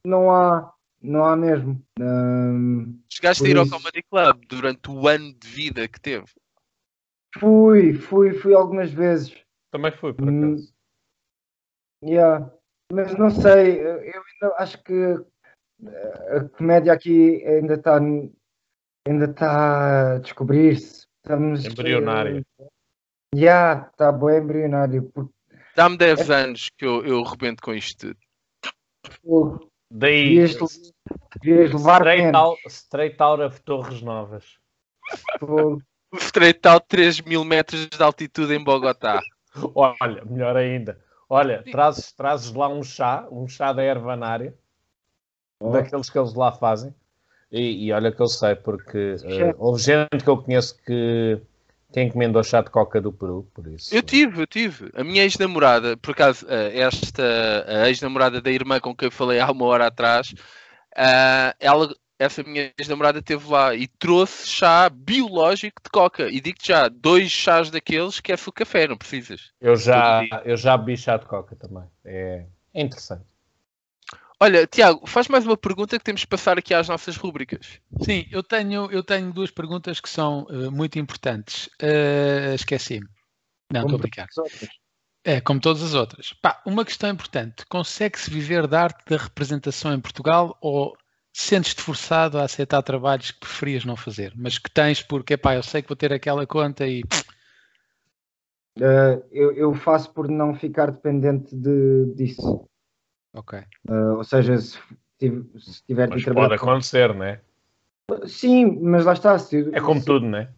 Não há. Não há mesmo. Um, Chegaste a ir ao Comedy Club durante o ano de vida que teve? Fui, fui, fui algumas vezes. Também fui, por hum, acaso. Yeah. Mas não sei, eu ainda acho que eh, a comédia aqui ainda está ainda está a descobrir-se. Estamos embrionário. Uh, yeah, está bem embrionário. Dá-me 10 é... anos que eu, eu rebento com isto tudo. Daí. Devias, levar straight out, straight out of Torres Novas. straight out 3 mil metros de altitude em Bogotá. Olha, melhor ainda. Olha, trazes, trazes lá um chá, um chá da ervanária, oh. daqueles que eles lá fazem. E, e olha que eu sei, porque uh, houve gente que eu conheço que quem encomendou chá de coca do Peru, por isso. Eu tive, eu tive. A minha ex-namorada, por acaso, eh, esta ex-namorada da irmã com quem eu falei há uma hora atrás, uh, ela, essa minha ex-namorada esteve lá e trouxe chá biológico de coca. E digo-te já, dois chás daqueles que é o café, não precisas. Eu já, eu já bebi chá de coca também. É, é interessante. Olha, Tiago, faz mais uma pergunta que temos de passar aqui às nossas rúbricas. Sim, eu tenho, eu tenho duas perguntas que são uh, muito importantes. Uh, Esqueci-me. Não, estou a brincar. É, como todas as outras. Pá, uma questão importante. Consegue-se viver da arte da representação em Portugal ou sentes-te forçado a aceitar trabalhos que preferias não fazer, mas que tens porque, pá, eu sei que vou ter aquela conta e... Uh, eu, eu, faço por não ficar dependente de, disso. Ok. Uh, ou seja, se, se tiver mas de trabalhar. Pode acontecer, não é? Sim, mas lá está. Se, é como se, tudo, não é?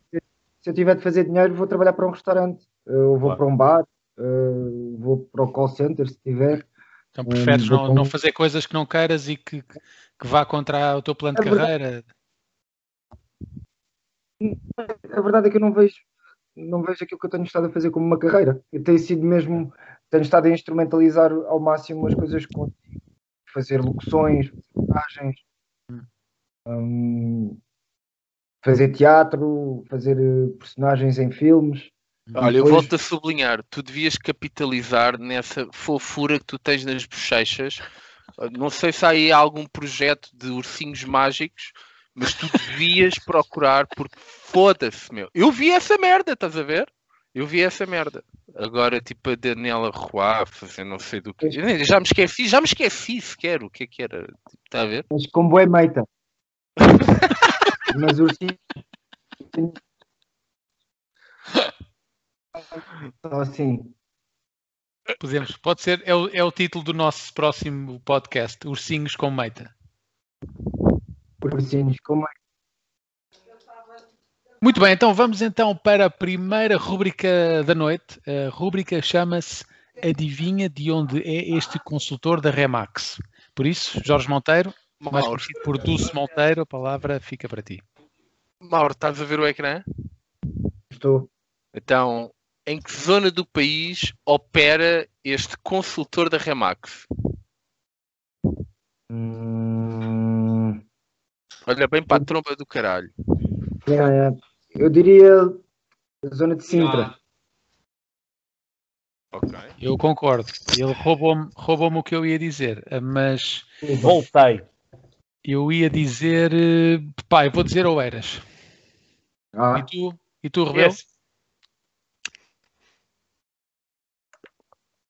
Se eu tiver de fazer dinheiro, vou trabalhar para um restaurante, eu vou claro. para um bar, uh, vou para o call center se tiver. Então preferes um, não, não, fazer coisas que não queiras e que, que vá contra o teu plano de é carreira? A verdade é que eu não vejo não vejo aquilo que eu tenho estado a fazer como uma carreira. Eu tenho sido mesmo, tenho estado a instrumentalizar ao máximo as coisas que consigo. Fazer locuções, fazer hum, fazer teatro, fazer eh, personagens em filmes. Olha, depois... eu volto a sublinhar, tu devias capitalizar nessa fofura que tu tens nas bochechas. Não sei se há aí algum projeto de ursinhos mágicos, mas tu devias <laughs> procurar, porque foda-se, meu. Eu vi essa merda, estás a ver? Eu vi essa merda. Agora, tipo, a Daniela Roy fazer não sei do que. Já me esqueci, já me esqueci sequer o que é que era. Está a ver? Mas com boa meita. <laughs> mas ursinho. assim. Podemos, pode ser, é o, é o título do nosso próximo podcast, Ursinhos com Meita. Ursinhos com Meita. Muito bem, então vamos então para a primeira rúbrica da noite. A rúbrica chama-se Adivinha de onde é este consultor da Remax. Por isso, Jorge Monteiro, mais conhecido por Dulce Monteiro, a palavra fica para ti. Mauro, estás a ver o ecrã? Estou. Então, em que zona do país opera este consultor da Remax? Hum... Olha bem para a tromba do caralho. É, é. Eu diria a zona de Sintra. Ah. Okay. Eu concordo. Ele roubou-me roubou o que eu ia dizer, mas. Voltei. Eu ia dizer. Pai, vou dizer Oeiras. Ah. E tu, e tu Rebelo? Yes.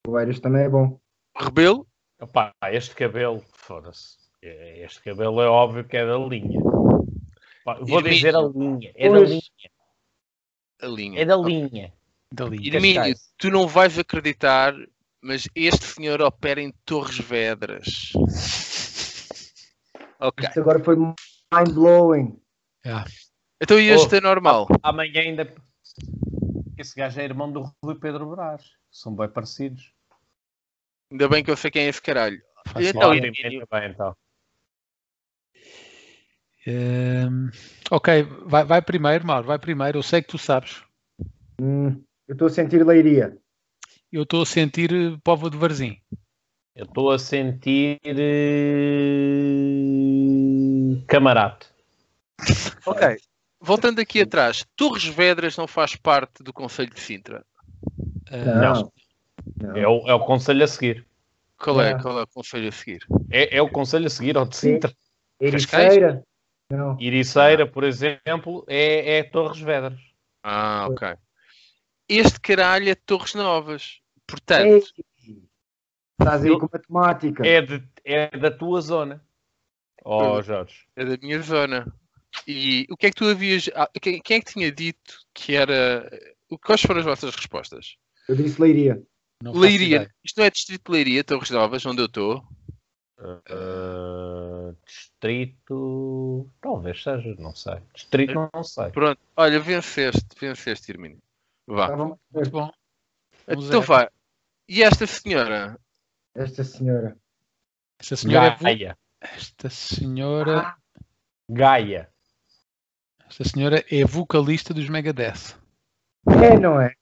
O Eiras também é bom. Rebelo? Opa, este cabelo, foda-se. Este cabelo é óbvio que é da linha. Vou dizer a linha. É da linha. A linha. É da linha. Da linha. Irmínio, tu não vais acreditar, mas este senhor opera em Torres Vedras. <laughs> ok. Isto agora foi mind blowing. Yeah. Então e este oh, é normal? Amanhã ainda. Esse gajo é irmão do Rui Pedro Brás. São bem parecidos. Ainda bem que eu sei quem é esse caralho. Faz então, bem, então. Um, ok, vai, vai, primeiro, Mauro, vai primeiro. Eu sei que tu sabes. Hum, eu estou a sentir leiria. Eu estou a sentir eh, povo de Varzim. Eu estou a sentir uh... camarate. <laughs> ok, voltando aqui atrás, Torres Vedras não faz parte do Conselho de Sintra? Uh, não. não. É, o, é o Conselho a seguir. Qual é, qual é o Conselho a seguir? É, é o Conselho a seguir ao de Sintra. Ericeira. Não. Iriceira, por exemplo, é, é Torres Vedras. Ah, ok. Este caralho é Torres Novas. Portanto. Ei, estás aí com matemática. É, de, é da tua zona. Oh, Jorge. É da minha zona. E o que é que tu havias. Ah, quem, quem é que tinha dito que era. Quais foram as vossas respostas? Eu disse Leiria. Não Leiria. Isto não é Distrito de Leiria, Torres Novas, onde eu estou? Uh, distrito. Talvez seja, não sei. Distrito, não, não sei. Pronto, olha, venceste, venceste, Irmínio. Vá. Tá bom. Muito bom. Então vai. E esta senhora? Esta senhora. Esta senhora é Gaia. É esta senhora. Ah. Gaia. Esta senhora é vocalista dos Megadeth. É, não é?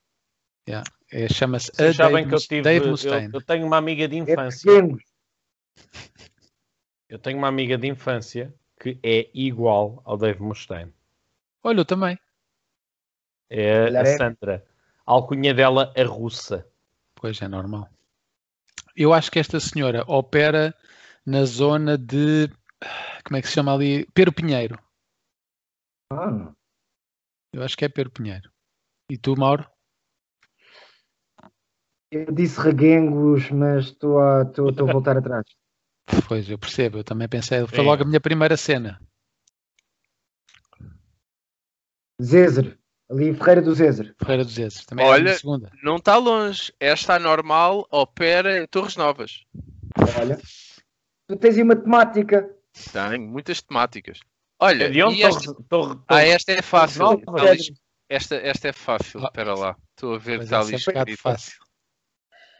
Yeah. é Chama-se Dave, Dave Mustaine. Eu, eu, tenho uma amiga de é infância. É eu tenho uma amiga de infância que é igual ao Dave Mustaine. Olha, eu também. É a é... Sandra. A alcunha dela, a russa. Pois é, normal. Eu acho que esta senhora opera na zona de. Como é que se chama ali? Pero Pinheiro. Ah. Eu acho que é Pedro Pinheiro. E tu, Mauro? Eu disse reguengos, mas estou a, estou, estou a voltar atrás. Pois, eu percebo. Eu também pensei. Foi logo a minha primeira cena. Zezer. Ali, Ferreira do Zezer. Ferreira do Zezer. Também Olha, segunda. não está longe. Esta normal opera em Torres Novas. Olha. Tu tens aí uma temática. Tenho, muitas temáticas. Olha, onde esta... Torre, torre, torre, ah, esta é fácil. Esta, esta é fácil. Ah. Espera lá. Estou a ver que está ali é escrito. Fácil.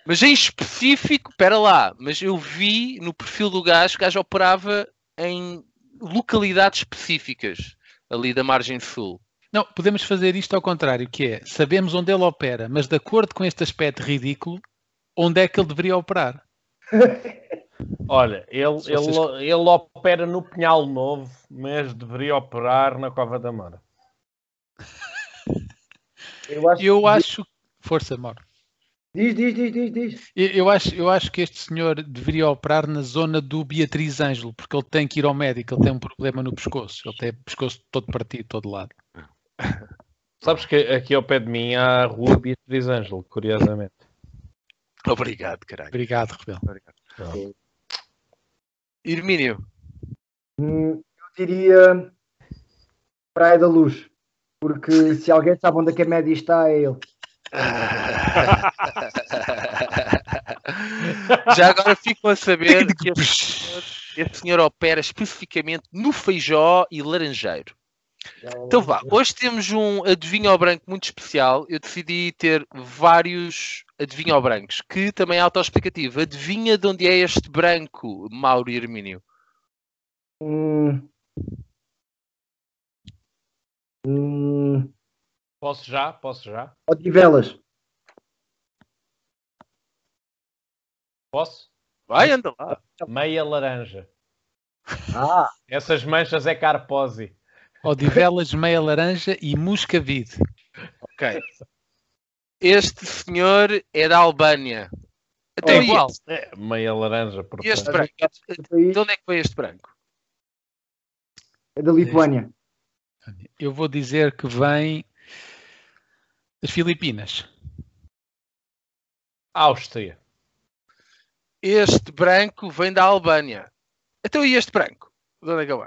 Mas em específico, espera lá, mas eu vi no perfil do gajo que o gajo operava em localidades específicas ali da margem sul. Não, podemos fazer isto ao contrário, que é, sabemos onde ele opera, mas de acordo com este aspecto ridículo, onde é que ele deveria operar? <laughs> Olha, ele, ele, ele opera no Pinhal Novo, mas deveria operar na Cova da Mora. <laughs> Eu acho, eu acho... Força, Mauro. Diz, diz, diz, diz, diz. Eu acho, eu acho que este senhor deveria operar na zona do Beatriz Ângelo, porque ele tem que ir ao médico, ele tem um problema no pescoço, ele tem o pescoço todo partido, todo lado. <laughs> Sabes que aqui ao pé de mim há a rua Beatriz Ângelo, curiosamente. Obrigado, caralho. Obrigado, Rebelo. Obrigado. Irmínio. Hum, eu diria Praia da Luz, porque se alguém sabe onde é que a média está, é ele. <laughs> Já agora ficam a saber que este senhor, este senhor opera especificamente no Feijó e Laranjeiro. Então vá, hoje temos um adivinho ao branco muito especial. Eu decidi ter vários adivinho ao brancos, que também é autoexplicativo. Adivinha de onde é este branco, Mauro e Hermínio? Hum. Hum. Posso já? Posso já? Odivelas. Posso? Vai, anda lá. Meia laranja. Ah. Essas manchas é carpose. Odivelas, meia laranja e muscavide. Ok. Este senhor é da Albânia. Até é igual. É, meia laranja. Portanto. Este branco. De onde é que foi este branco? É da Lituânia. Eu vou dizer que vem das Filipinas. Áustria. Este branco vem da Albânia. Então e este branco? De onde é que vem?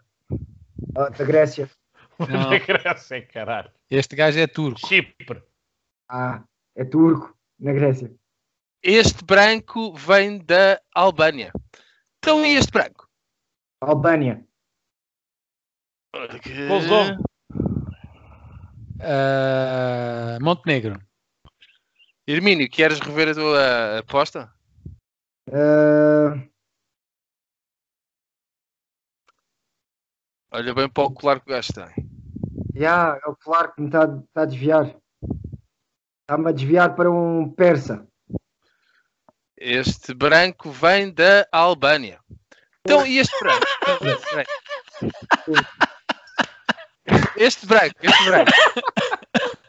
Ah, da Grécia. Não. <laughs> Da Grécia, caralho. Este gajo é turco. Chipre. Ah, é turco, na Grécia. Este branco vem da Albânia. Então e este branco? Albânia. Kosovo. Uh, Montenegro. Hermínio, queres rever a tua aposta? Uh... Olha bem para o colar que o gajo tem. Já, é o colar que me está tá a desviar. Está-me a desviar para um persa. Este branco vem da Albânia. Então, e este branco? <laughs> Este branco, este branco. <laughs>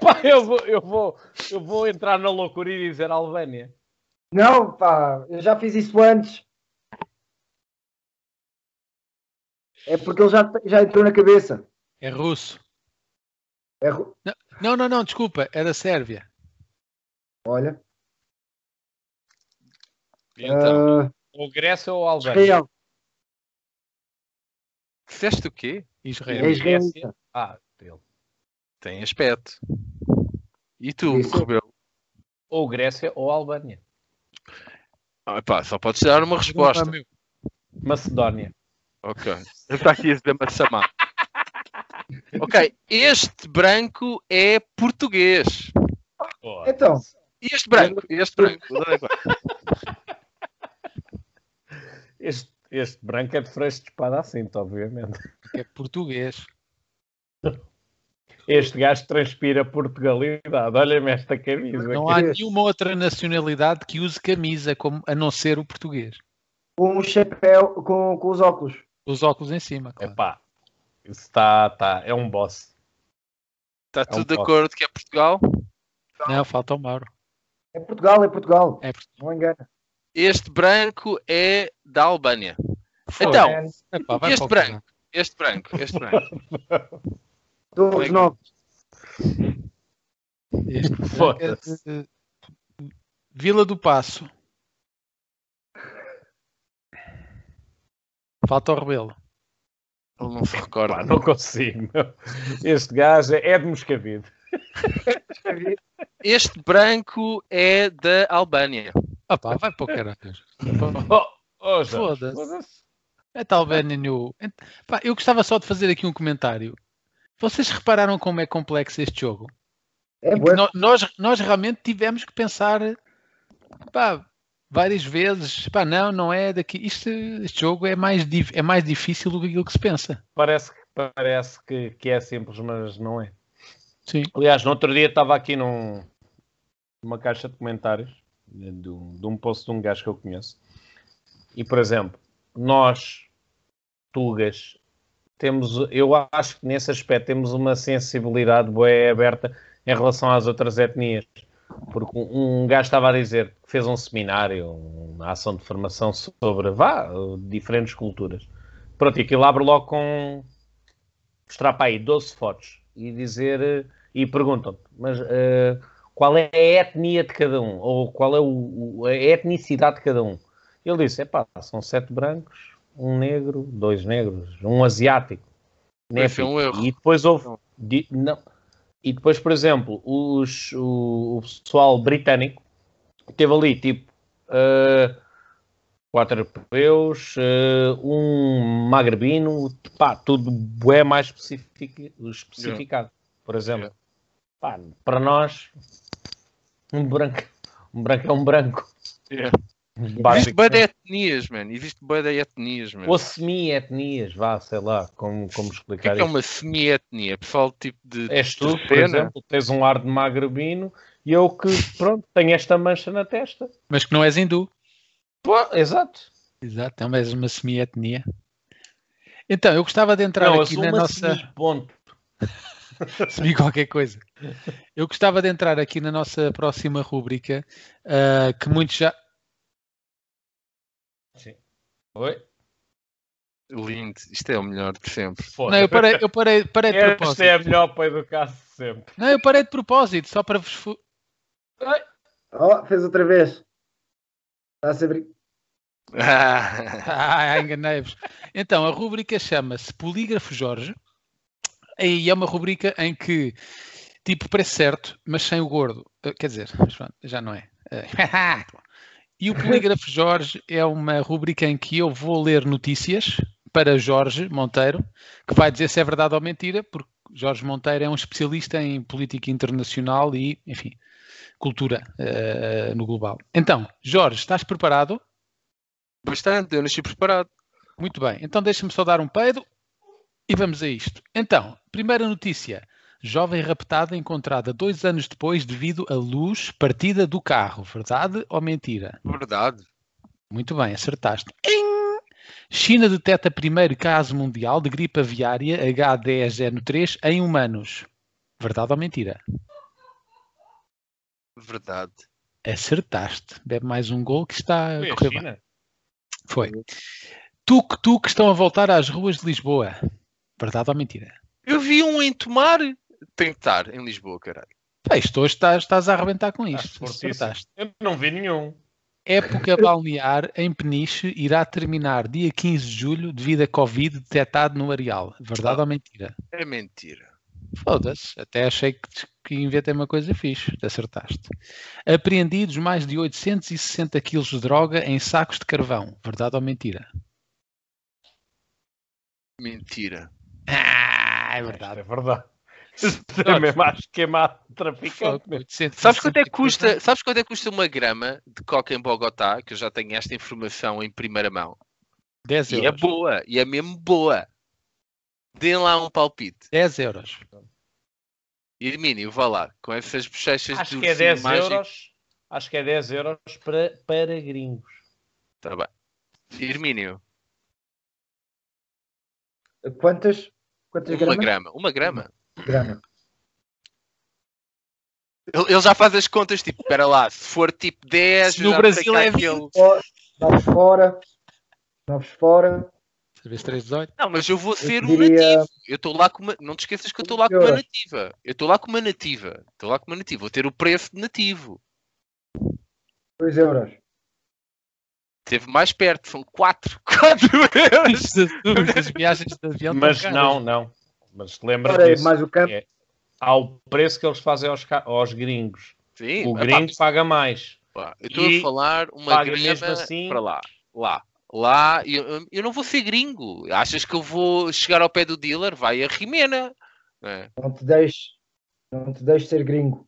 Pá, eu vou, eu, vou, eu vou entrar na loucura e dizer Albânia. Não, pá, eu já fiz isso antes. É porque ele já, já entrou na cabeça. É russo. É ru... Não, não, não, desculpa, é da Sérvia. Olha. Então, uh... ou Grécia ou Albânia? Israel. Disseste o quê? Israel. É Israel. Ah, dele. Tem aspecto. E tu, Isso. Rebelo? Ou Grécia ou Albânia. Ah, pá, só podes dar uma resposta. Macedónia. Ok. Está aqui a dizer Massamá. <laughs> ok, este branco é português. Oh, então. E este branco? Este branco? este, este branco é de freixo de espada assim, obviamente. É português. Este gajo transpira Portugalidade. Olha-me esta camisa. Não há nenhuma outra nacionalidade que use camisa como, a não ser o português. Com o chapéu, com, com os óculos. Os óculos em cima, claro. Epá, isso está, tá, é um boss. Está é tudo um de boss. acordo que é Portugal? Não, falta o Mauro. É Portugal, é Portugal. É Portugal. Não engana. Este branco é da Albânia. então, Epá, este branco, este branco, este branco. <laughs> Todos novos. Este é Vila do Passo. Falta o Rebelo. Ele não se recorda. Pá, não consigo. Este gajo é de Moscavide. Este branco é da Albânia. Ah pá, vai para o caralho. <laughs> Oh, oh, Foda-se. Foda é New. Pá, eu gostava só de fazer aqui um comentário. Vocês repararam como é complexo este jogo? É nós, nós realmente tivemos que pensar pá, várias vezes, pá, não, não é daqui. Isto, este jogo é mais, é mais difícil do que aquilo que se pensa. Parece, parece que, que é simples, mas não é. Sim. Aliás, no outro dia estava aqui num, numa caixa de comentários de, de, um, de um post de um gajo que eu conheço. E, por exemplo, nós, Tugas, temos, eu acho que nesse aspecto temos uma sensibilidade boa aberta em relação às outras etnias. Porque um, gajo estava a dizer que fez um seminário, uma ação de formação sobre vá, diferentes culturas. Pronto, e aquilo abre logo com mostrar para aí 12 fotos e dizer e perguntam mas uh, qual é a etnia de cada um? Ou qual é o, a etnicidade de cada um? Ele disse, epá, são sete brancos, um negro, dois negros, um asiático. Esse é um erro. E depois houve... não, e depois, por exemplo, os, o, o pessoal britânico teve ali, tipo, uh, quatro europeus, uh, um magrebino, pá, tudo é mais especific, especificado, yeah. por exemplo. Yeah. Pá, para nós, um branco, um branco é um branco. Yeah. Existe bem de etnias, mano. Existe bem de etnias, mano. Ou semi-etnias, vá, sei lá, como, como explicar o que é, é uma semi-etnia? Pessoal, tipo de. És tu, de por exemplo, tens um ar de magrebino e eu que, pronto, tenho esta mancha na testa. Mas que não és hindu. Pô, exato. Exato, é és uma semi-etnia. Então, eu gostava de entrar não, aqui na nossa. Semi ponto. semi <laughs> qualquer coisa. Eu gostava de entrar aqui na nossa próxima rúbrica, uh, que muitos já. Sim. Oi? Lindo, isto é o melhor de sempre. Foda. Não, eu parei, eu parei, parei de propósito. Isto é a melhor para educar -se sempre. Não, eu parei de propósito, só para vos. Oh, fez outra vez. Está a ser. <laughs> ah, enganei-vos. Então, a rubrica chama-se Polígrafo Jorge. E é uma rubrica em que, tipo, parece certo, mas sem o gordo. Eh, quer dizer, já não é. <laughs> E o Polígrafo Jorge é uma rubrica em que eu vou ler notícias para Jorge Monteiro, que vai dizer se é verdade ou mentira, porque Jorge Monteiro é um especialista em política internacional e, enfim, cultura uh, no global. Então, Jorge, estás preparado? Bastante, eu nasci preparado. Muito bem, então deixa-me só dar um peido e vamos a isto. Então, primeira notícia. Jovem raptada encontrada dois anos depois devido à luz partida do carro. Verdade ou mentira? Verdade. Muito bem, acertaste. China detecta primeiro caso mundial de gripe aviária H10N3 em humanos. Verdade ou mentira? Verdade. Acertaste. Bebe mais um gol que está a correr bem. Foi. Tuk-tuk estão a voltar às ruas de Lisboa. Verdade ou mentira? Eu vi um em Tomar. Tem que estar em Lisboa, caralho. Pá, isto hoje estás, estás a arrebentar com isto. Eu não vi nenhum. Época balnear em Peniche irá terminar dia 15 de julho devido a Covid detectado no areal. Verdade ah, ou mentira? É mentira. Foda-se. Até achei que, que inventei uma coisa fixe. Acertaste. Apreendidos mais de 860 quilos de droga em sacos de carvão. Verdade ou mentira? Mentira. Ah, é verdade. É verdade. É mesmo acho queimado traficante. Sabes quanto, é que custa, sabes quanto é que custa uma grama de coca em Bogotá? Que eu já tenho esta informação em primeira mão. 10 euros. E é boa, e é mesmo boa. Deem lá um palpite. 10 euros. Irmínio, vá lá, com essas bochechas Acho que é 10 mágico. euros. Acho que é 10 euros para, para gringos. Tá bem. Irmínio. Quantas? Quantas uma gramas? grama. Uma grama. Grama. Ele já faz as contas, tipo, espera lá, se for tipo 10, no Brasil é aquele... Novos fora, novos fora. Talvez 318. Não, mas eu vou ser eu um diria... nativo. Eu estou lá com uma... Não te esqueças que eu estou lá com uma nativa. Eu estou lá com uma nativa. Estou lá com uma nativa. Vou ter o preço de nativo. 2 euros. Esteve mais perto, são 4. 4 <laughs> euros. As viagens de avião Mas não, não. Mas lembra disso. Mais o campo. É, há o preço que eles fazem aos, aos gringos. Sim, o gringo paga mais. Pá, eu estou a falar uma grama assim... para lá. Lá. Lá, eu, eu não vou ser gringo. Achas que eu vou chegar ao pé do dealer? Vai a Rimena. É. Não te deixes. Não te deixes ser gringo.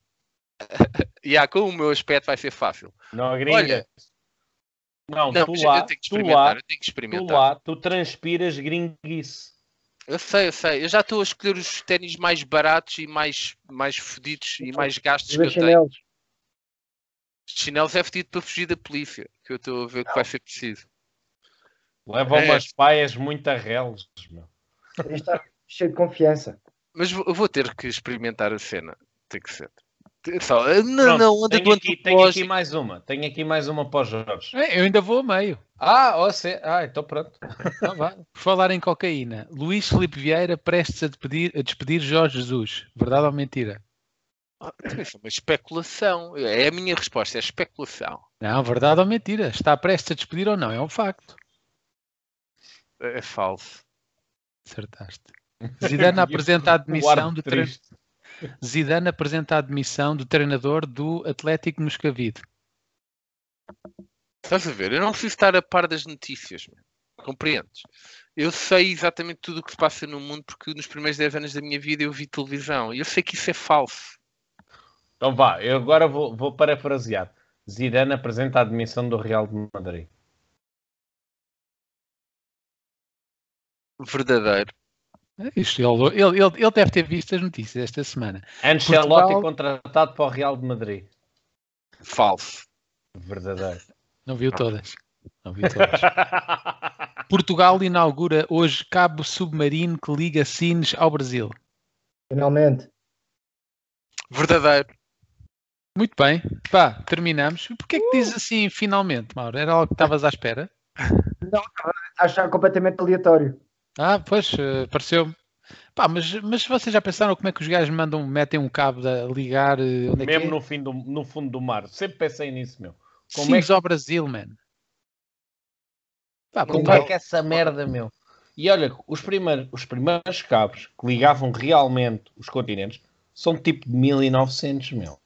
e <laughs> yeah, com o meu aspecto vai ser fácil. Não, gringa. Olha, não, não tu, lá, tu, lá, tu lá, tu transpiras gringuice. Eu sei, eu sei. Eu já estou a escolher os ténis mais baratos e mais, mais fodidos e mais gastos que eu tenho. Chinelos é fedido para fugir da polícia, que eu estou a ver que vai ser preciso. Levam é. umas paias muito arrelos, meu. Está cheio de confiança. Mas eu vou ter que experimentar a cena. Tem que ser. Só, eh, não, Pronto, não, anda tenho, aqui, tenho aqui mais uma. Tenho aqui mais uma para os Jorge. É, eu ainda vou a meio. Ah, você. Ah, então pronto. Então Por falar em cocaína, Luís Felipe Vieira prestes a despedir, a despedir Jorge Jesus. Verdade ou mentira? Ah, então isso é uma especulação. É a minha resposta, é especulação. Não, verdade ou mentira? Está prestes a despedir ou não? É um facto. É, é falso. Acertaste. Zidane <laughs> apresenta a admissão do treinador. Zidane apresenta a admissão do treinador do Atlético Moscavide. Estás a ver? Eu não preciso estar a par das notícias. Compreendes? Eu sei exatamente tudo o que se passa no mundo porque nos primeiros 10 anos da minha vida eu vi televisão. E eu sei que isso é falso. Então vá, eu agora vou, vou parafrasear. Zidane apresenta a admissão do Real de Madrid. Verdadeiro. É isto, ele, ele, ele, ele deve ter visto as notícias esta semana. Ancelotti Portugal... contratado para o Real de Madrid. Falso. Verdadeiro. Não viu todas. Não viu todas. <laughs> Portugal inaugura hoje cabo submarino que liga Sines ao Brasil. Finalmente. Verdadeiro. Muito bem. Pá, terminamos. Porquê é que diz assim finalmente, Mauro? Era algo que estavas à espera? Não, achar completamente aleatório. Ah, pois, uh, pareceu-me. Pá, mas, mas vocês já pensaram como é que os gajos mandam, metem um cabo a ligar? Uh, Mesmo é? no, fim do, no fundo do mar. Sempre pensei nisso, meu. Como é que... ao Brasil, man. Pá, como é que essa merda, meu? E olha, os primeiros, os primeiros cabos que ligavam realmente os continentes são tipo de 1900, meu.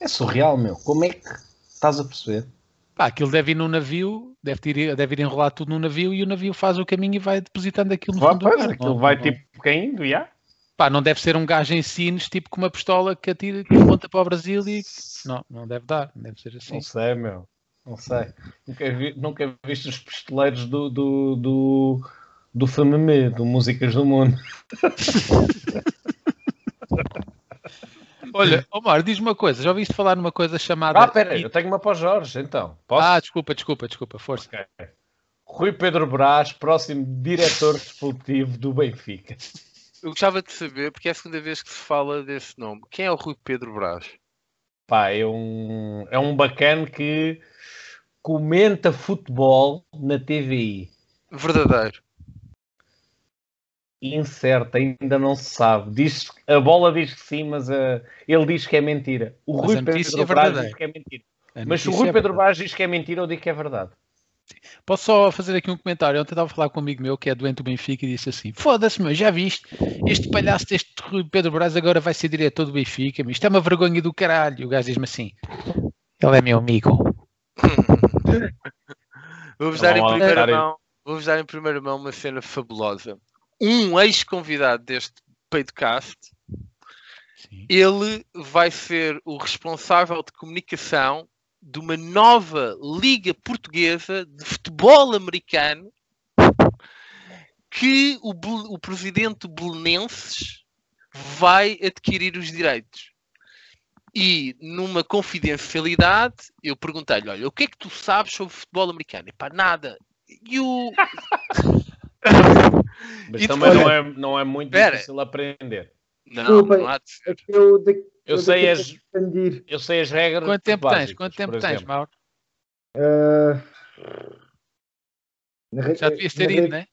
É surreal, meu. Como é que estás a perceber? Pá, aquilo deve ir no navio, deve ir, deve ir enrolar tudo no navio e o navio faz o caminho e vai depositando aquilo no vai, fundo do mar. Aquilo vai tipo caindo, já? Pá, não deve ser um gajo em sines, tipo com uma pistola que atira, que aponta para o Brasil e... Não, não deve dar, deve ser assim. Não sei, meu. Não sei. Nunca, vi, nunca viste os pistoleiros do, do, do, do FMM, do Músicas do Mundo. <laughs> Olha, Omar, diz uma coisa. Já ouviste falar numa coisa chamada. Ah, peraí, eu tenho uma para o Jorge, então. Posso? Ah, desculpa, desculpa, desculpa, força. Okay. Rui Pedro Brás, próximo diretor desportivo do Benfica. Eu gostava de saber, porque é a segunda vez que se fala desse nome. Quem é o Rui Pedro Brás? Pá, é um, é um bacana que comenta futebol na TVI. Verdadeiro incerta, ainda não se sabe. Diz, a bola diz que sim, mas uh, ele diz que é mentira. O mas Rui Pedro é Braz diz que é mentira. Mas se o Rui é Pedro Braz diz que é mentira, eu digo que é verdade. Posso só fazer aqui um comentário? Ontem estava a falar com um amigo meu que é doente do Benfica e disse assim: Foda-se, meu, já viste? Este palhaço deste Rui Pedro Braz agora vai ser diretor do Benfica. Meu. Isto é uma vergonha do caralho. E o gajo diz-me assim: Ele é meu amigo. <laughs> Vou-vos dar, em primeira mão, vou dar em primeira mão uma cena fabulosa um ex-convidado deste podcast, Sim. ele vai ser o responsável de comunicação de uma nova liga portuguesa de futebol americano que o, o presidente Belenenses vai adquirir os direitos. E numa confidencialidade, eu perguntei-lhe: Olha, o que é que tu sabes sobre futebol americano? E pá, nada. E o. <laughs> Mas e também não é, não é muito Pera. difícil aprender. Não, não há ser. Eu, de, eu, sei as, eu sei as regras. Quanto tempo básicas, tens? Quanto tempo tens, Mauro? Uh, Já devias ter ido, não é?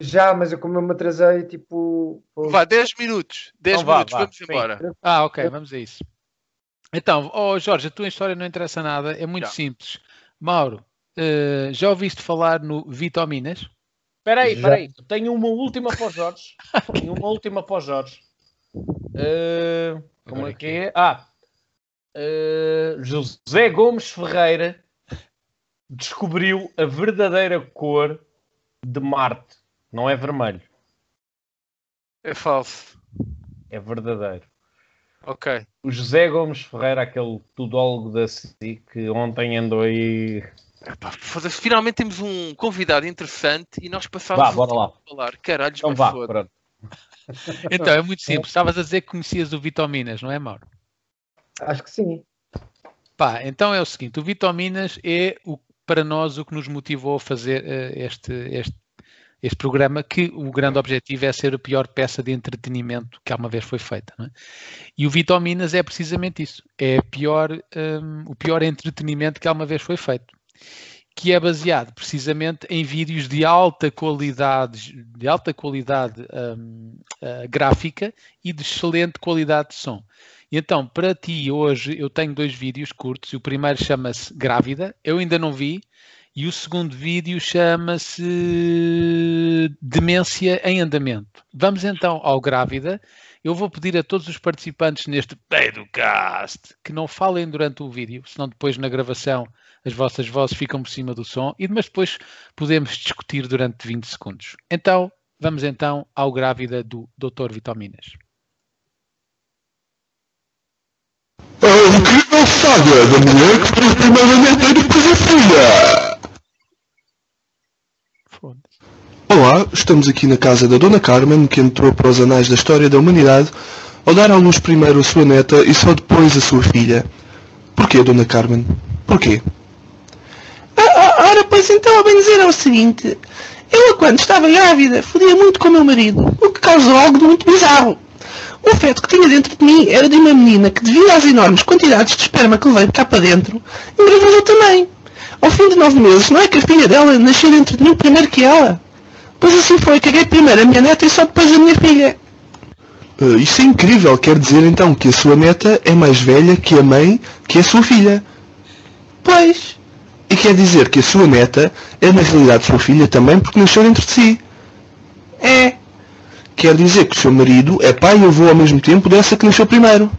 Já, mas eu como eu me atrasei, tipo. Vá, 10 minutos. 10 então, minutos, vá, vamos sim. embora. Ah, ok, vamos a isso. Então, oh, Jorge, a tua história não interessa nada, é muito já. simples. Mauro, uh, já ouviste falar no Vitaminas? Espera aí, espera aí. Tenho uma última para os Jorge. <laughs> Tenho uma última para os Jorge. Uh, como é que é? Ah, uh, José Gomes Ferreira descobriu a verdadeira cor de Marte. Não é vermelho. É falso. É verdadeiro. Ok. O José Gomes Ferreira, aquele tudólogo da CIC, que ontem andou aí finalmente temos um convidado interessante e nós passámos vá, bora lá. a falar. Caralho, então vá, pronto. <laughs> Então, é muito <laughs> simples. Estavas a dizer que conhecias o Vitominas, não é, Mauro? Acho que sim. Pá, então é o seguinte: o Vitominas é o, para nós o que nos motivou a fazer uh, este, este, este programa, que o grande objetivo é ser a pior peça de entretenimento que alguma vez foi feita. É? E o Vitominas é precisamente isso: é pior, um, o pior entretenimento que alguma vez foi feito que é baseado precisamente em vídeos de alta qualidade, de alta qualidade um, uh, gráfica e de excelente qualidade de som. E então, para ti, hoje eu tenho dois vídeos curtos. O primeiro chama-se Grávida, eu ainda não vi, e o segundo vídeo chama-se Demência em Andamento. Vamos então ao Grávida. Eu vou pedir a todos os participantes neste Pedocast que não falem durante o vídeo, senão depois na gravação as vossas vozes ficam por cima do som, e mas depois podemos discutir durante 20 segundos. Então, vamos então ao grávida do Dr. Vitaminas. A incrível saga da mulher que primeiramente e depois a filha. Olá, estamos aqui na casa da Dona Carmen, que entrou para os anais da história da humanidade ao dar à luz primeiro a sua neta e só depois a sua filha. Porquê, Dona Carmen? Porquê? Ora, pois então, a bem dizer é o seguinte. Eu, quando estava grávida, fodia muito com o meu marido, o que causou algo de muito bizarro. O feto que tinha dentro de mim era de uma menina que, devido às enormes quantidades de esperma que levei cá para dentro, engravidou também. Ao fim de nove meses, não é que a filha dela nasceu dentro de mim primeiro que ela? Pois assim foi, caguei primeiro a minha neta e só depois a minha filha. Uh, isso é incrível, quer dizer então que a sua neta é mais velha que a mãe que a sua filha. Pois. E quer dizer que a sua neta é na realidade sua filha também porque nasceu dentro de si. É. Quer dizer que o seu marido é pai e avô ao mesmo tempo dessa que nasceu primeiro.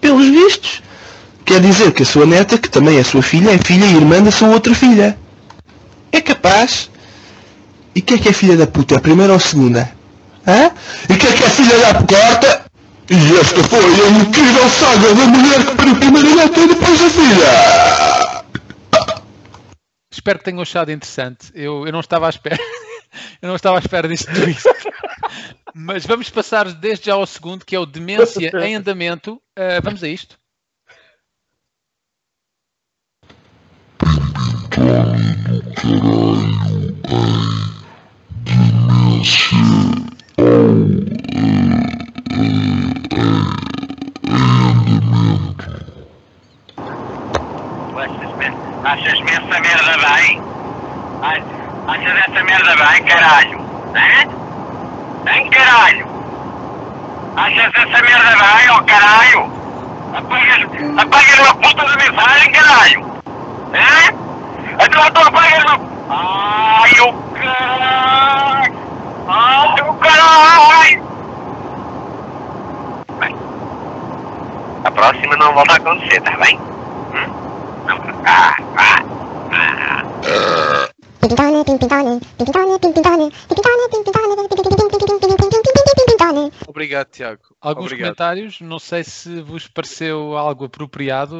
Pelos vistos. Quer dizer que a sua neta, que também é sua filha, é filha e irmã da sua outra filha. É capaz. E quem é que é filha da puta? É a primeira ou a segunda? Hã? E quem é que é filha da quarta? E esta foi a incrível saga da mulher que pariu primeiro a neta e depois a filha! Espero que tenham achado interessante. Eu, eu não estava à espera. <laughs> eu não estava à espera disto tudo <laughs> Mas vamos passar desde já ao segundo, que é o Demência em Andamento. Uh, vamos a isto. Pintónio do caralho demência Achas-me essa merda bem? Achas essa merda bem, caralho? Hã? Hein, caralho? Achas essa merda bem, ó oh, caralho? Apagas, apagas uma puta da mensagem, caralho? Hã? Então tu apagas uma... Ai, o caralho! Ai, o caralho! Bem, a próxima não volta a acontecer, tá bem? Obrigado, Tiago. Alguns Obrigado. comentários, não sei se vos pareceu algo apropriado.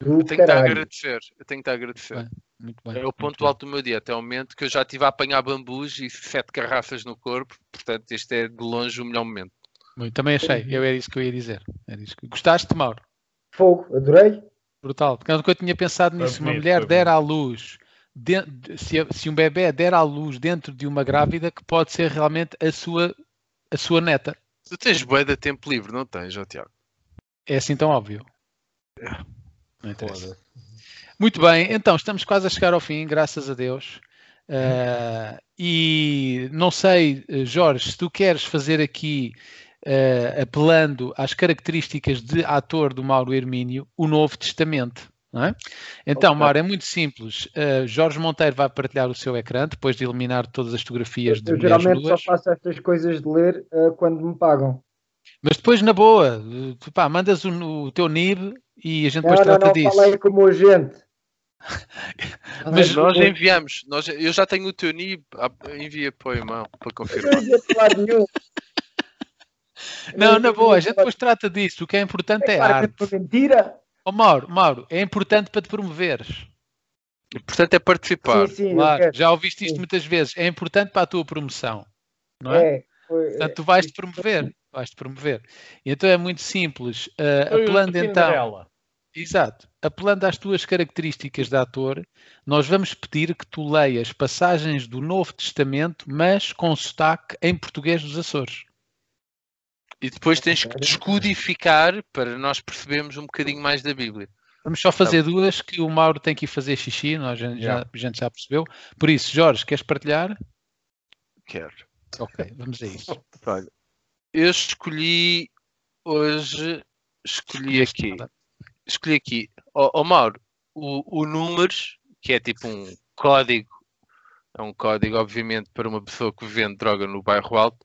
Eu tenho que agradecer. Eu tenho que agradecer. Bem, muito bem, é o ponto alto do meu dia até o momento que eu já estive a apanhar bambus e sete garrafas no corpo, portanto este é de longe o melhor momento. Muito, também achei, eu era isso que eu ia dizer. Era isso que... Gostaste, Mauro? Fogo, adorei. Brutal, porque nunca tinha pensado nisso. Uma mulher der à luz, de, se, se, um bebê der à luz dentro de uma grávida, que pode ser realmente a sua, a sua neta. Tu tens bué de tempo livre, não tens, ó Tiago? É assim tão óbvio. É. Não interessa. Muito bem, então estamos quase a chegar ao fim, graças a Deus. Uh, e não sei, Jorge, se tu queres fazer aqui uh, apelando às características de ator do Mauro Hermínio, o Novo Testamento. É? Então, okay. Mauro, é muito simples. Uh, Jorge Monteiro vai partilhar o seu ecrã depois de eliminar todas as fotografias eu, de Eu geralmente só faço estas coisas de ler uh, quando me pagam. Mas depois, na boa, tu, pá, mandas o, o, teu NIB e a gente não, depois não, trata não, disso. Falei como agente. Mas nós enviamos, nós, eu já tenho o teu NIB, ah, envia para o irmão para confirmar. Eu não. Não, na boa, a gente depois trata disso. O que é importante é, é claro arte. Que é mentira. Oh, Mauro, Mauro, é importante para te promoveres. Portanto, é participar. Sim, sim, claro, já ouviste isto sim. muitas vezes. É importante para a tua promoção, não é? é foi, Portanto, tu vais-te promover. Vais-te promover. E então é muito simples. Uh, apelando então. Exato. Apelando às tuas características de ator, nós vamos pedir que tu leias passagens do Novo Testamento, mas com sotaque em português dos Açores. E depois tens que descodificar para nós percebermos um bocadinho mais da Bíblia. Vamos só fazer então, duas que o Mauro tem que ir fazer xixi, nós já, já, a gente já percebeu. Por isso, Jorge, queres partilhar? Quero. Ok, vamos a isso. <laughs> Eu escolhi hoje, escolhi aqui, escolhi aqui, ó oh, oh, Mauro, o, o números, que é tipo um código, é um código, obviamente, para uma pessoa que vende droga no bairro alto,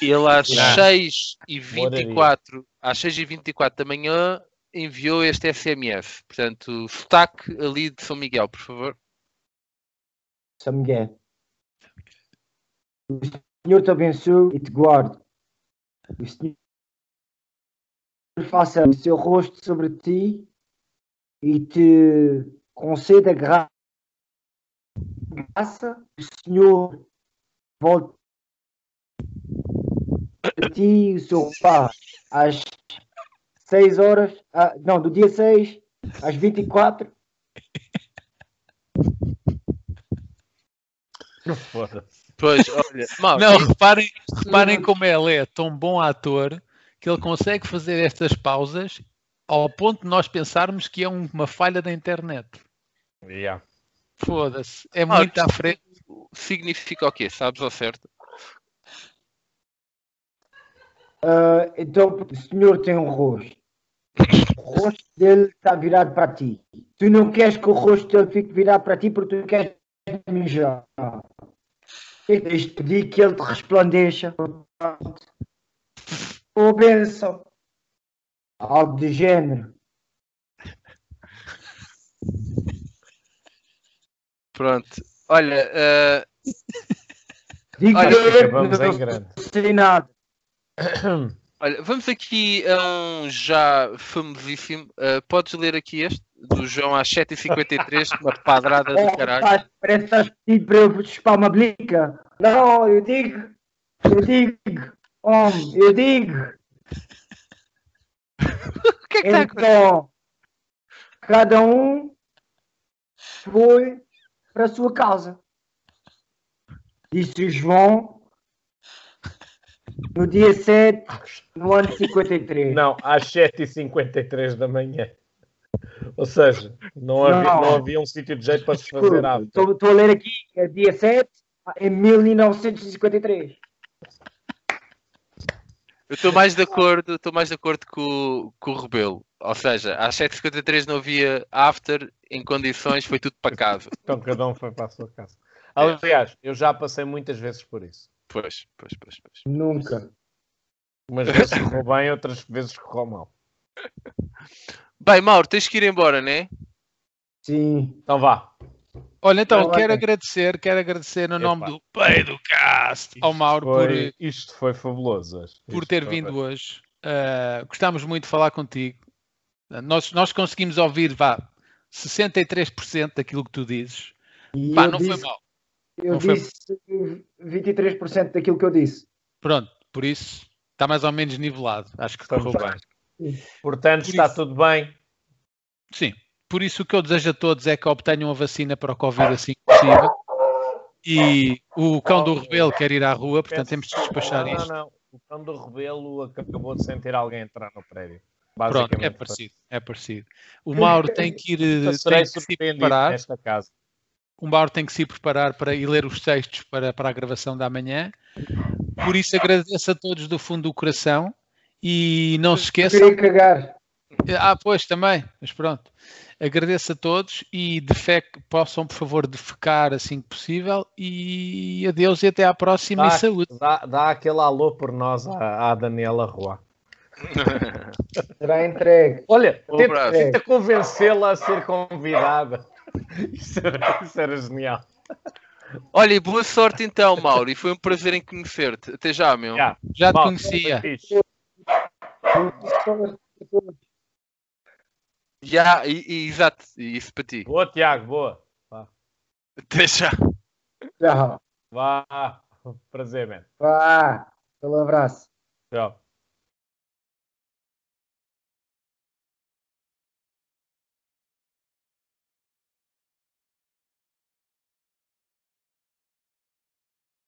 ele às ah. 6h24, às 6h24 da manhã enviou este SMS. Portanto, sotaque ali de São Miguel, por favor. São Miguel. O Senhor te abençoe e te guarde. O Senhor faça o seu rosto sobre ti e te conceda graça. O Senhor volte a ti e o seu pai às 6 horas, ah, não, do dia 6 às 24. Pois, olha, <laughs> mal, não, reparem, reparem como ele é tão bom ator que ele consegue fazer estas pausas ao ponto de nós pensarmos que é uma falha da internet. Yeah. Foda-se, é muito à frente. Significa o quê? Sabes ao certo? Uh, então, o senhor tem um rosto. O rosto dele está virado para ti. Tu não queres que o rosto dele fique virado para ti porque tu queres mijar. Tens de pedir que ele te resplandeça. Ou benção. Algo de género. Pronto. Olha. Uh... Diga Olha, vamos em grande. Não sei nada. <coughs> Olha, vamos aqui a um já famosíssimo. Uh, podes ler aqui este, do João às 7h53, uma padrada do <laughs> caralho. Parece que estás pedindo para eu chupar uma blica. Não, eu digo, eu digo, homem, eu digo. <laughs> o que é que está então, cada um foi para a sua casa. Disse o João no dia 7, no ano 53. Não, às 7h53 da manhã. Ou seja, não havia, não. não havia um sítio de jeito para se fazer hábito. Estou a ler aqui, é dia 7, em 1953. Eu estou mais de acordo, estou mais de acordo com, com o Rebelo. Ou seja, às 7h53 não havia after em condições, foi tudo para casa. Então cada um foi para a sua casa. Aliás, eu já passei muitas vezes por isso. Pois, pois, pois, pois. Nunca. Umas vezes correu bem, outras vezes correu mal. Bem, Mauro, tens que ir embora, né? Sim. Então vá. Olha, então, quero agradecer, quero agradecer no Epa. nome do Pai do Cast ao Mauro foi, por. Isto foi fabuloso hoje. Por ter vindo foi. hoje. Uh, gostámos muito de falar contigo. nós, nós conseguimos ouvir, vá, 63% daquilo que tu dizes. E Pá, não disse, foi mal. Eu não disse foi... 23% daquilo que eu disse. Pronto, por isso está mais ou menos nivelado. Acho que correu bem. Portanto, por está isso... tudo bem. Sim. Por isso o que eu desejo a todos é que obtenham a vacina para o Covid assim que possível. E o cão do rebelo quer ir à rua, portanto temos de despachar não, isto. Não, não. O cão do rebelo acabou de sentir alguém entrar no prédio. Pronto, é parecido, é parecido. O Mauro tem que ir tem que se preparar. Nesta casa o Mauro tem que se preparar para ir ler os textos para, para a gravação da manhã. Por isso agradeço a todos do fundo do coração e não se esqueçam. Eu cagar. Ah, pois também, mas pronto. Agradeço a todos e de fé que possam, por favor, defecar assim que possível. E adeus e até à próxima dá, e saúde. Dá, dá aquele alô por nós à, à Daniela Rua. <laughs> Será entregue. Olha, tenta, tenta convencê-la a ser convidada. <laughs> Isso era, isso era genial. Olha, e boa sorte então, Mauro. E foi um prazer em conhecer-te. Até já, meu. Já, já te Mauro, conhecia. Já, e, e, exato, isso para ti. Boa, Tiago, boa. Até já. Tchau. Vá. Prazer, man. Vá. Um abraço. Tchau.